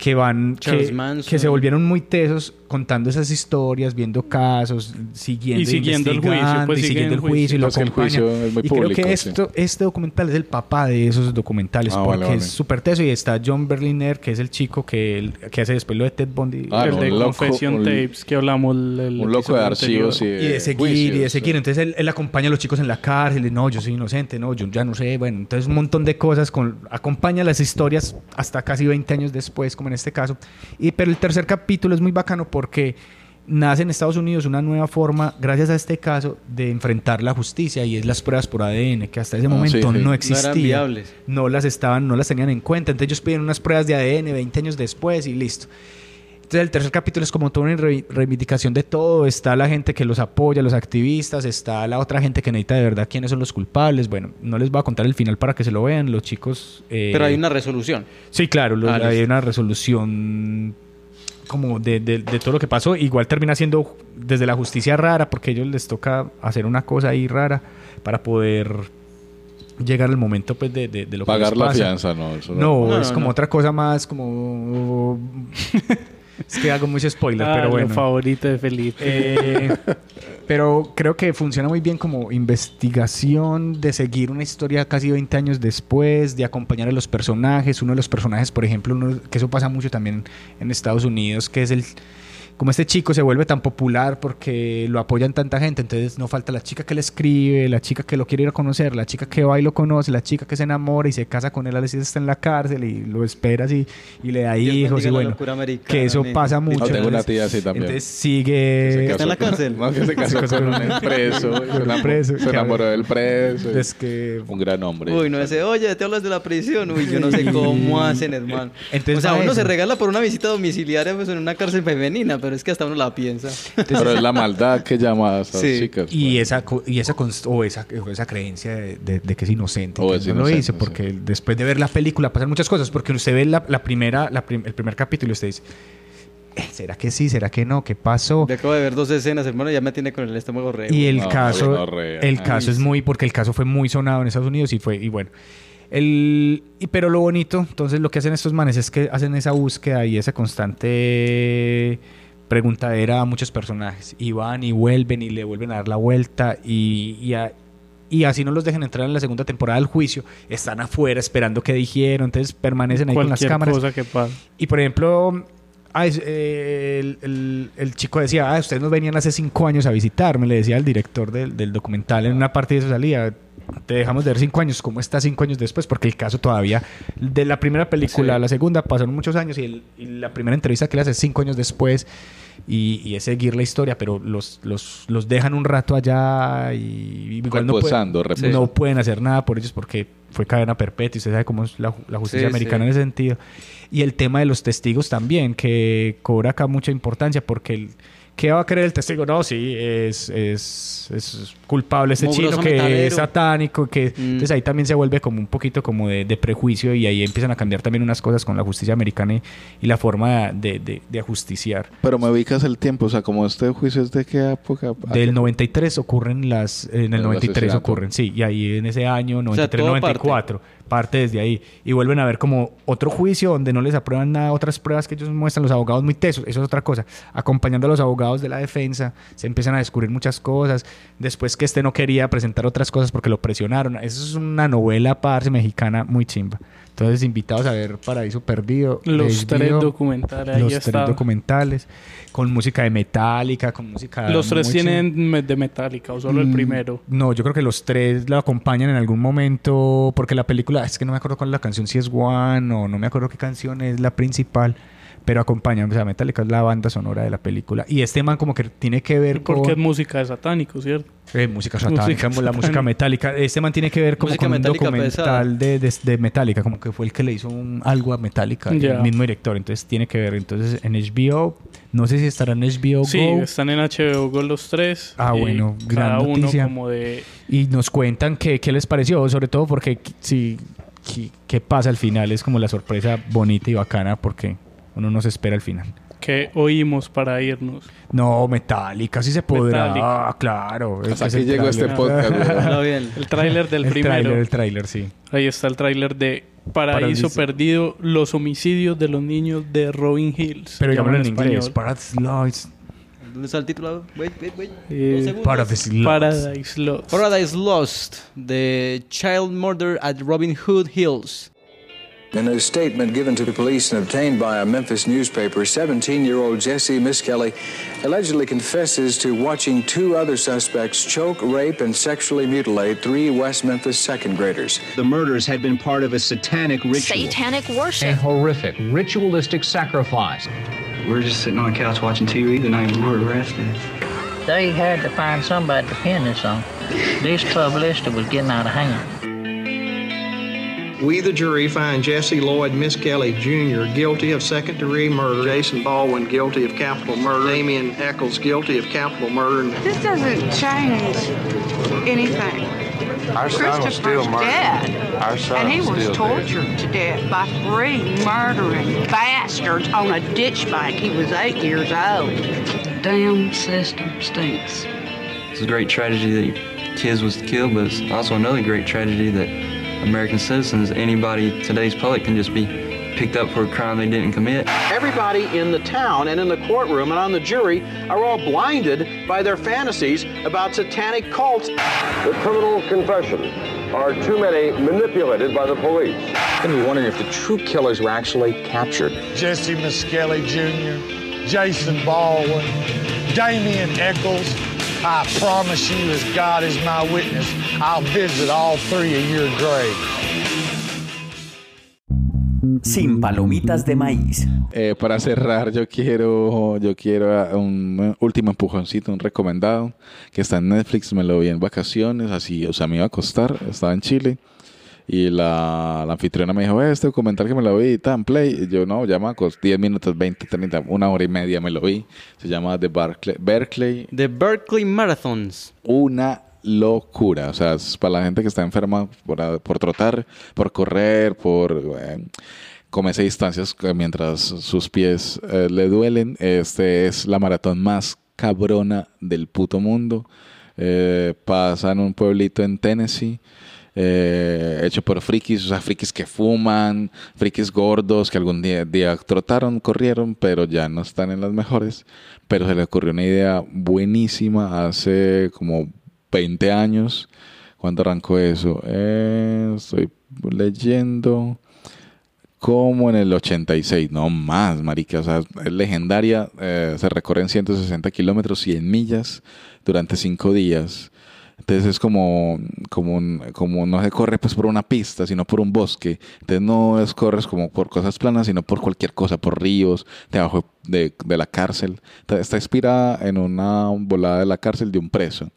que van que, que se volvieron muy tesos contando esas historias, viendo casos, siguiendo
Y siguiendo el juicio, pues
y siguiendo el
juicio.
y lo
Es que el
acompañan.
juicio es muy
y creo
público,
que
sí.
esto, este documental es el papá de esos documentales,
Ah,
porque
vale, vale.
es súper teso y está John Berliner, que es el chico que, el- que hace después lo de Ted Bundy.
Ah,
el
no,
de
loco,
Confession
un-
Tapes que hablamos el, el
un loco de archivos y
y de seguir y de seguir. Entonces él, él acompaña a los chicos en la cárcel. y, No, yo soy inocente, no, yo ya no sé. Bueno, entonces un montón de cosas. Con, acompaña las historias hasta casi 20 años después, como en este caso. Y, pero el tercer capítulo es muy bacano porque nace en Estados Unidos una nueva forma, gracias a este caso, de enfrentar la justicia y es las pruebas por ADN, que hasta ese
Ah,
momento
sí, sí.
no
No
existían.
viables.
No las estaban, no las tenían en cuenta. Entonces ellos piden unas pruebas de ADN 20 años después y listo. Entonces el tercer capítulo es como toda una re- reivindicación de todo. Está la gente que los apoya, los activistas, está la otra gente que necesita de verdad quiénes son los culpables. Bueno, no les voy a contar el final para que se lo vean. Los chicos... eh,
Pero hay una resolución.
Sí, claro, los-
Ah,
hay una resolución como de, de- de todo lo que pasó. Igual termina siendo desde la justicia rara, porque a ellos les toca hacer una cosa ahí rara para poder llegar al momento pues de, de, de lo
Pagar
que les
la
pasa.
fianza, no, eso no.
No,
No,
es
no,
como
no.
otra cosa más como... es que hago mucho spoiler,
Ah,
pero
lo
bueno.
favorito de Felipe.
Eh, pero creo que funciona muy bien como investigación, de seguir una historia casi 20 años después, de acompañar a los personajes. Uno de los personajes, por ejemplo, uno- que eso pasa mucho también en Estados Unidos, que es el como este chico se vuelve tan popular porque lo apoyan tanta gente, entonces no falta la chica que le escribe, la chica que lo quiere ir a conocer, la chica que va y lo conoce, la chica que se enamora y se casa con él a veces está en la cárcel y lo esperas y, y le da
Dios
hijos y bueno, que eso pasa mucho.
No, tengo una
entonces-
tía así también.
Entonces sigue...
¿Está en la cárcel?
No, que se casó con un preso.
Con
Se
preso,
se enamoró del preso.
Es que...
Un gran hombre.
Uy, no ese, oye, te hablas de la prisión. Uy, yo no sé cómo hacen, hermano.
Entonces
o sea, uno
eso.
se regala por una visita domiciliaria pues, en una cárcel femenina, pero es que hasta uno la piensa.
Pero es la maldad que llama a esas
Sí.
chicas.
Y esa, co- y esa, o esa, o esa creencia de, de- de que es inocente.
O
que
es
no lo dice, porque después de ver la película pasan muchas cosas. Porque usted ve la, la primera, la prim- el primer capítulo y usted dice, "Eh, ¿será que sí? ¿Será que no? ¿Qué pasó?
Yo acabo de ver dos escenas, hermano, ya me tiene con el estómago re.
Y el
No,
caso,
no, re-
el
ay,
caso es muy, porque el caso fue muy sonado en Estados Unidos y fue, y bueno. El, y, pero lo bonito, entonces lo que hacen estos manes es que hacen esa búsqueda y esa constante preguntadera a muchos personajes. Y van y vuelven y le vuelven a dar la vuelta y, y, a- y así no los dejan entrar en la segunda temporada del juicio. Están afuera esperando que dijeron, entonces permanecen ahí con las cámaras.
cosa que pasa.
Y por ejemplo, ah, es- eh, el, el- el chico decía, ah, ustedes nos venían hace cinco años a visitarme, le decía al director del, del documental en una parte de eso salía. Te dejamos de ver cinco años, ¿cómo está cinco años después? Porque el caso todavía, de la primera película a la segunda, pasaron muchos años y, el- y la primera entrevista que le hace cinco años después y, y es seguir la historia, pero los, los, los dejan un rato allá y igual no pueden,
reposando.
no pueden hacer nada por ellos porque fue cadena perpetua y usted sabe cómo es la, ju- la justicia
Sí,
americana
sí.
en ese sentido. Y el tema de los testigos también, que cobra acá mucha importancia porque el, ¿qué va a creer el testigo? No, sí, es, es, es culpable este
Mugroso
chino que
metalero.
es satánico, que
Mm.
entonces ahí también se vuelve como un poquito como de, de prejuicio y ahí empiezan a cambiar también unas cosas con la justicia americana y, y la forma de, de, de ajusticiar.
Pero me ubicas el tiempo, o sea, como este juicio es de qué época.
Del 93 ocurren las... En el
El
93
asesinato.
ocurren, sí. Y ahí en ese año,
sea,
93,
todo
94, parte. Desde ahí. Y vuelven a ver como otro juicio donde no les aprueban nada, otras pruebas que ellos muestran, los abogados muy tesos. Eso es otra cosa. Acompañando a los abogados de la defensa, se empiezan a descubrir muchas cosas. Después que este no quería presentar otras cosas porque lo presionaron. Eso es una novela parce mexicana muy chimba. Entonces, invitados a ver Paraíso Perdido.
Los tres documentales,
Los tres documentales. Con música de Metallica, con música...
Los tres tienen de Metallica o solo el
Mm,
primero.
No, yo creo que los tres lo acompañan en algún momento, porque la película, es que no me acuerdo cuál es la canción, si es One o no me acuerdo qué canción es la principal, pero acompañan, o sea, Metallica es la banda sonora de la película. Y este man como que tiene que ver con...
Porque es música de satánico, ¿cierto?
Eh, música satánica,
Música
la música metálica. Este man tiene que ver como
Música
con un documental de, de, de Metallica, como que fue el que le hizo un- algo a Metallica, el mismo director. Entonces tiene que ver. Entonces en HBO, no sé si estará en HBO
Sí,
Go.
están en HBO Go los tres.
Ah,
y
bueno, gran
cada uno
noticia.
como de...
Y nos cuentan qué, qué les pareció, sobre todo porque si, qué, qué pasa al final es como la sorpresa bonita y bacana porque uno no se espera al final.
que oímos para irnos.
No, Metallica, sí se podrá.
Metallica.
Ah, claro.
Hasta
es
aquí llegó este podcast.
No, bien.
El tráiler del
el
primero.
Tráiler, el tráiler, sí.
Ahí está el tráiler de Paraíso,
Paraíso.
Perdido, los homicidios de los niños de Robin Hills.
Pero
Llaman
llámalo en inglés.
español.
Paradise Lost.
¿Dónde está el título? Wait, wait, wait.
Eh.
Paradise Lost.
Paradise Lost.
Paradise Lost, The Child Murder at Robin Hood Hills.
In a statement given to the police and obtained by a Memphis newspaper, 17 year old Jesse Miskelly allegedly confesses to watching two other suspects choke, rape, and sexually mutilate three West Memphis second graders.
The murders had been part of a satanic ritual.
Satanic worship.
A horrific, ritualistic sacrifice.
We were just sitting on the couch watching TV the night we were arrested.
They had to find somebody to pin this on. This publicity was getting out of hand.
We, the jury, find Jesse Lloyd Miss Kelly Jr. guilty of second degree murder, Jason Baldwin guilty of capital murder, Damian Eccles guilty of capital murder.
This doesn't change anything.
Our son was still
Christopher's
murdered.
dead.
Our son
and he
was
was
still
tortured to death by three murdering bastards on a ditch bank. He was eight years old. Damn system stinks.
It's a great tragedy that your kids was killed, but it's also another great tragedy that American citizens, anybody, today's public can just be picked up for a crime they didn't commit.
Everybody in the town and in the courtroom and on the jury are all blinded by their fantasies about satanic cults.
The criminal confessions are too many manipulated by the police.
Going to be wondering if the true killers were actually captured.
Jesse Miskelly Jr.,
Jason Baldwin, Damian Eccles. I promise you, as God is my witness, I'll visit all three of your graves.
Sin palomitas de maíz.
Eh, para cerrar, yo quiero, yo quiero un último empujoncito, un recomendado que está en Netflix. Me lo vi en vacaciones, así, o sea, me iba a costar. Estaba en Chile y la, la anfitriona me dijo: "Ve, Este documental que me lo vi, en Play. Y yo, no, llama 10 minutos, 20, 30, una hora y media me lo vi. Se llama The Berkeley. Berkeley
The Berkeley Marathons.
una locura. O sea, es para la gente que está enferma por, por trotar, por correr, por eh, comerse distancias que mientras sus pies eh, le duelen. Este es la maratón más cabrona del puto mundo. Eh, pasa en un pueblito en Tennessee. Eh, hecho por frikis, o sea, frikis que fuman, frikis gordos que algún día, día trotaron, corrieron, pero ya no están en las mejores. Pero se le ocurrió una idea buenísima hace como 20 años. ¿Cuándo arrancó eso? Eh, estoy leyendo como en el 86, no más, marica. O sea, es legendaria. eh, se recorren 160 kilómetros, 100 millas durante 5 días. Entonces es como, como, un- como no se corre pues por una pista, sino por un bosque. Entonces no es corres como por cosas planas, sino por cualquier cosa, por ríos, debajo de, de la cárcel. Está- Está inspirada en una volada de la cárcel de un preso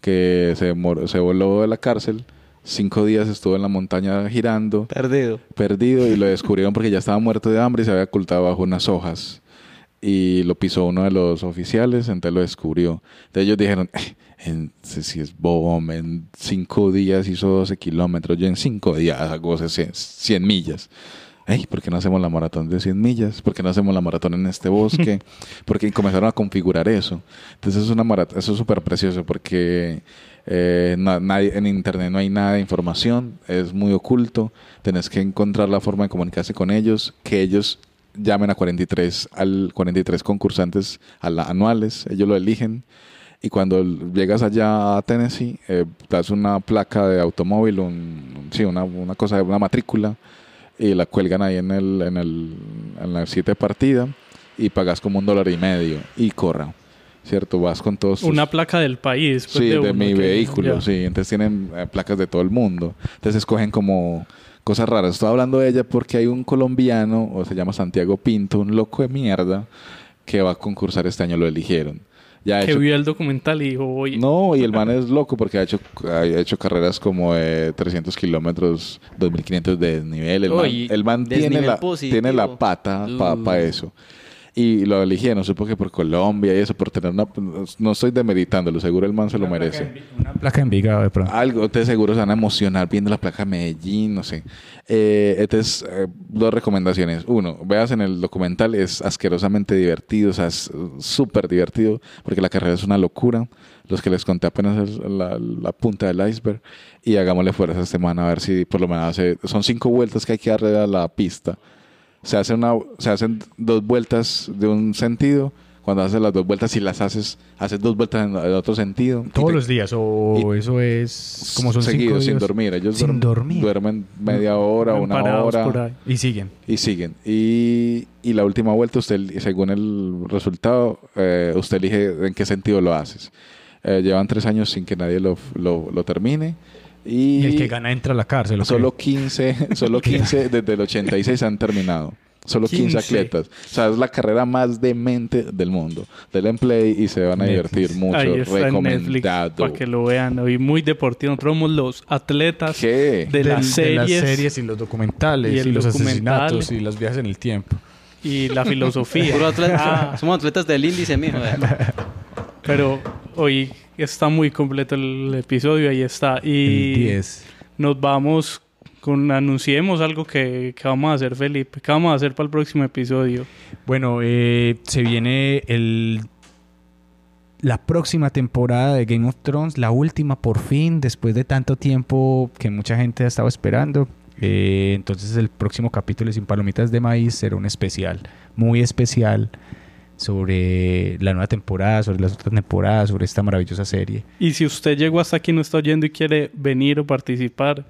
que se, se voló de la cárcel. Cinco días estuvo en la montaña girando.
Perdido.
Perdido y lo descubrieron porque ya estaba muerto de hambre y se había ocultado bajo unas hojas. Y lo pisó uno de los oficiales, entonces lo descubrió. Entonces ellos dijeron, "Eh, en, si es bobo, en cinco días hizo 12 kilómetros, yo en cinco días hago 100 millas. Ey, ¿por qué no hacemos la maratón de 100 millas? ¿Por qué no hacemos la maratón en este bosque? Porque comenzaron a configurar eso. Entonces es una maratón, eso es súper precioso porque eh, na- nadie, en internet no hay nada de información, es muy oculto, tenés que encontrar la forma de comunicarse con ellos, que ellos llamen a 43, al 43 concursantes a la- anuales, ellos lo eligen. Y cuando llegas allá a Tennessee, eh, das una placa de automóvil, un, sí, una, una cosa, una matrícula, y la cuelgan ahí en el, en el, en la de partida y pagas como un dólar y medio y corra. ¿Cierto? Vas con todos tus-
Una placa del país. pues,
Sí, de,
uno
mi
que-
vehículo,
ya.
sí. Entonces tienen eh, placas de todo el mundo. Entonces escogen como cosas raras. Estoy hablando de ella porque hay un colombiano, o se llama Santiago Pinto, un loco de mierda, que va a concursar este año. Lo eligieron. Ya
Que
hecho-
vio el documental y dijo, oye,
no, y el man es loco porque ha hecho, ha hecho carreras como de 300 kilómetros, 2500 de desnivel. El man, el man tiene, la,
positivo.
tiene la pata para
Uh.
eso. Y lo eligieron, supongo que por Colombia y eso, por tener una... No estoy demeritándolo, seguro el man se lo merece.
Una placa en Envigado de pronto.
Algo, ustedes seguro se van a emocionar viendo la placa de Medellín, no sé. Eh, entonces, eh, dos recomendaciones. Uno, veas en el documental, es asquerosamente divertido, o sea, es uh, súper divertido, porque la carrera es una locura. Los que les conté apenas es la, la punta del iceberg. Y hagámosle fuerza esta semana a ver si por lo menos hace... Son cinco vueltas que hay que darle a la pista. Se, hace una, se hacen dos vueltas de un sentido. Cuando haces las dos vueltas, si las haces, haces dos vueltas en el otro sentido.
Todos
te-
los días, o eso es como son cinco
seguidos, sin
días.
dormir. Ellos
Sin
duermen,
dormir.
duermen media hora, una hora.
Y siguen.
Y siguen. Y, y la última vuelta, usted, según el resultado, eh, usted elige en qué sentido lo haces. Eh, llevan tres años sin que nadie lo, lo, lo termine. Y,
Y el que gana entra a la cárcel.
Solo 15, solo 15 desde el 86 han terminado. Solo 15,
15.
atletas. O sea, es la carrera más demente del mundo. Del en play y se van a
Netflix.
divertir mucho.
Ahí está Netflix
Recomendado.
para que lo vean. Hoy muy deportivo. Nosotros somos los atletas de, las series,
series y los documentales
Y
y, los
documental.
asesinatos y los viajes en el tiempo.
y la filosofía.
Atleta-
Ah,
Somos atletas del índice, mijo.
pero hoy está muy completo el episodio. Ahí está. Y
El 10.
nos vamos con... Anunciemos algo que, que vamos a hacer, Felipe. ¿Qué vamos a hacer para el próximo episodio?
Bueno, eh, se viene el la próxima temporada de Game of Thrones, la última por fin, después de tanto tiempo que mucha gente ha estado esperando. Eh, entonces el próximo capítulo de Sin Palomitas de Maíz será un especial, muy especial, sobre la nueva temporada, sobre las otras temporadas, sobre esta maravillosa serie.
Y si usted llegó hasta aquí no está oyendo y quiere venir o participar,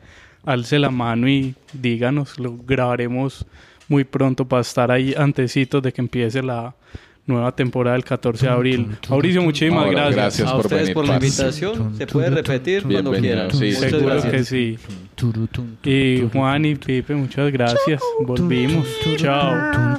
alce la mano y díganos. Lo grabaremos muy pronto para estar ahí antecitos de que empiece la, nueva temporada el 14 de abril. Mauricio, muchísimas
Ahora,
gracias.
gracias
A
por
ustedes
venir,
por la invitación. Se puede repetir cuando quieran.
sí,
Muchas
Seguro
gracias.
que sí. Y Juan y Pipe, muchas gracias. Volvimos. Chao.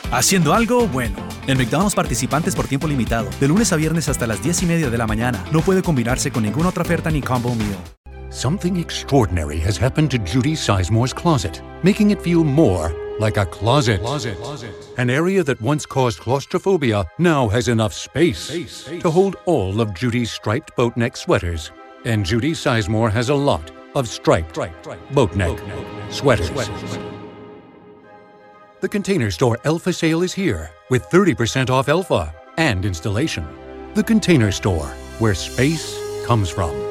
Haciendo algo bueno. En McDonald's participantes por tiempo limitado. De lunes a viernes hasta las 10 y media de la mañana. No puede combinarse con ninguna otra oferta ni combo meal.
Something extraordinary has happened to Judy Sizemore's closet, making it feel more like a closet. An area that once caused claustrophobia now has enough space, to hold all of Judy's striped boat neck sweaters. And Judy Sizemore has a lot of striped boat neck sweaters. The Container Store Elfa sale is here with 30% off Elfa and installation. The Container Store, where space comes from.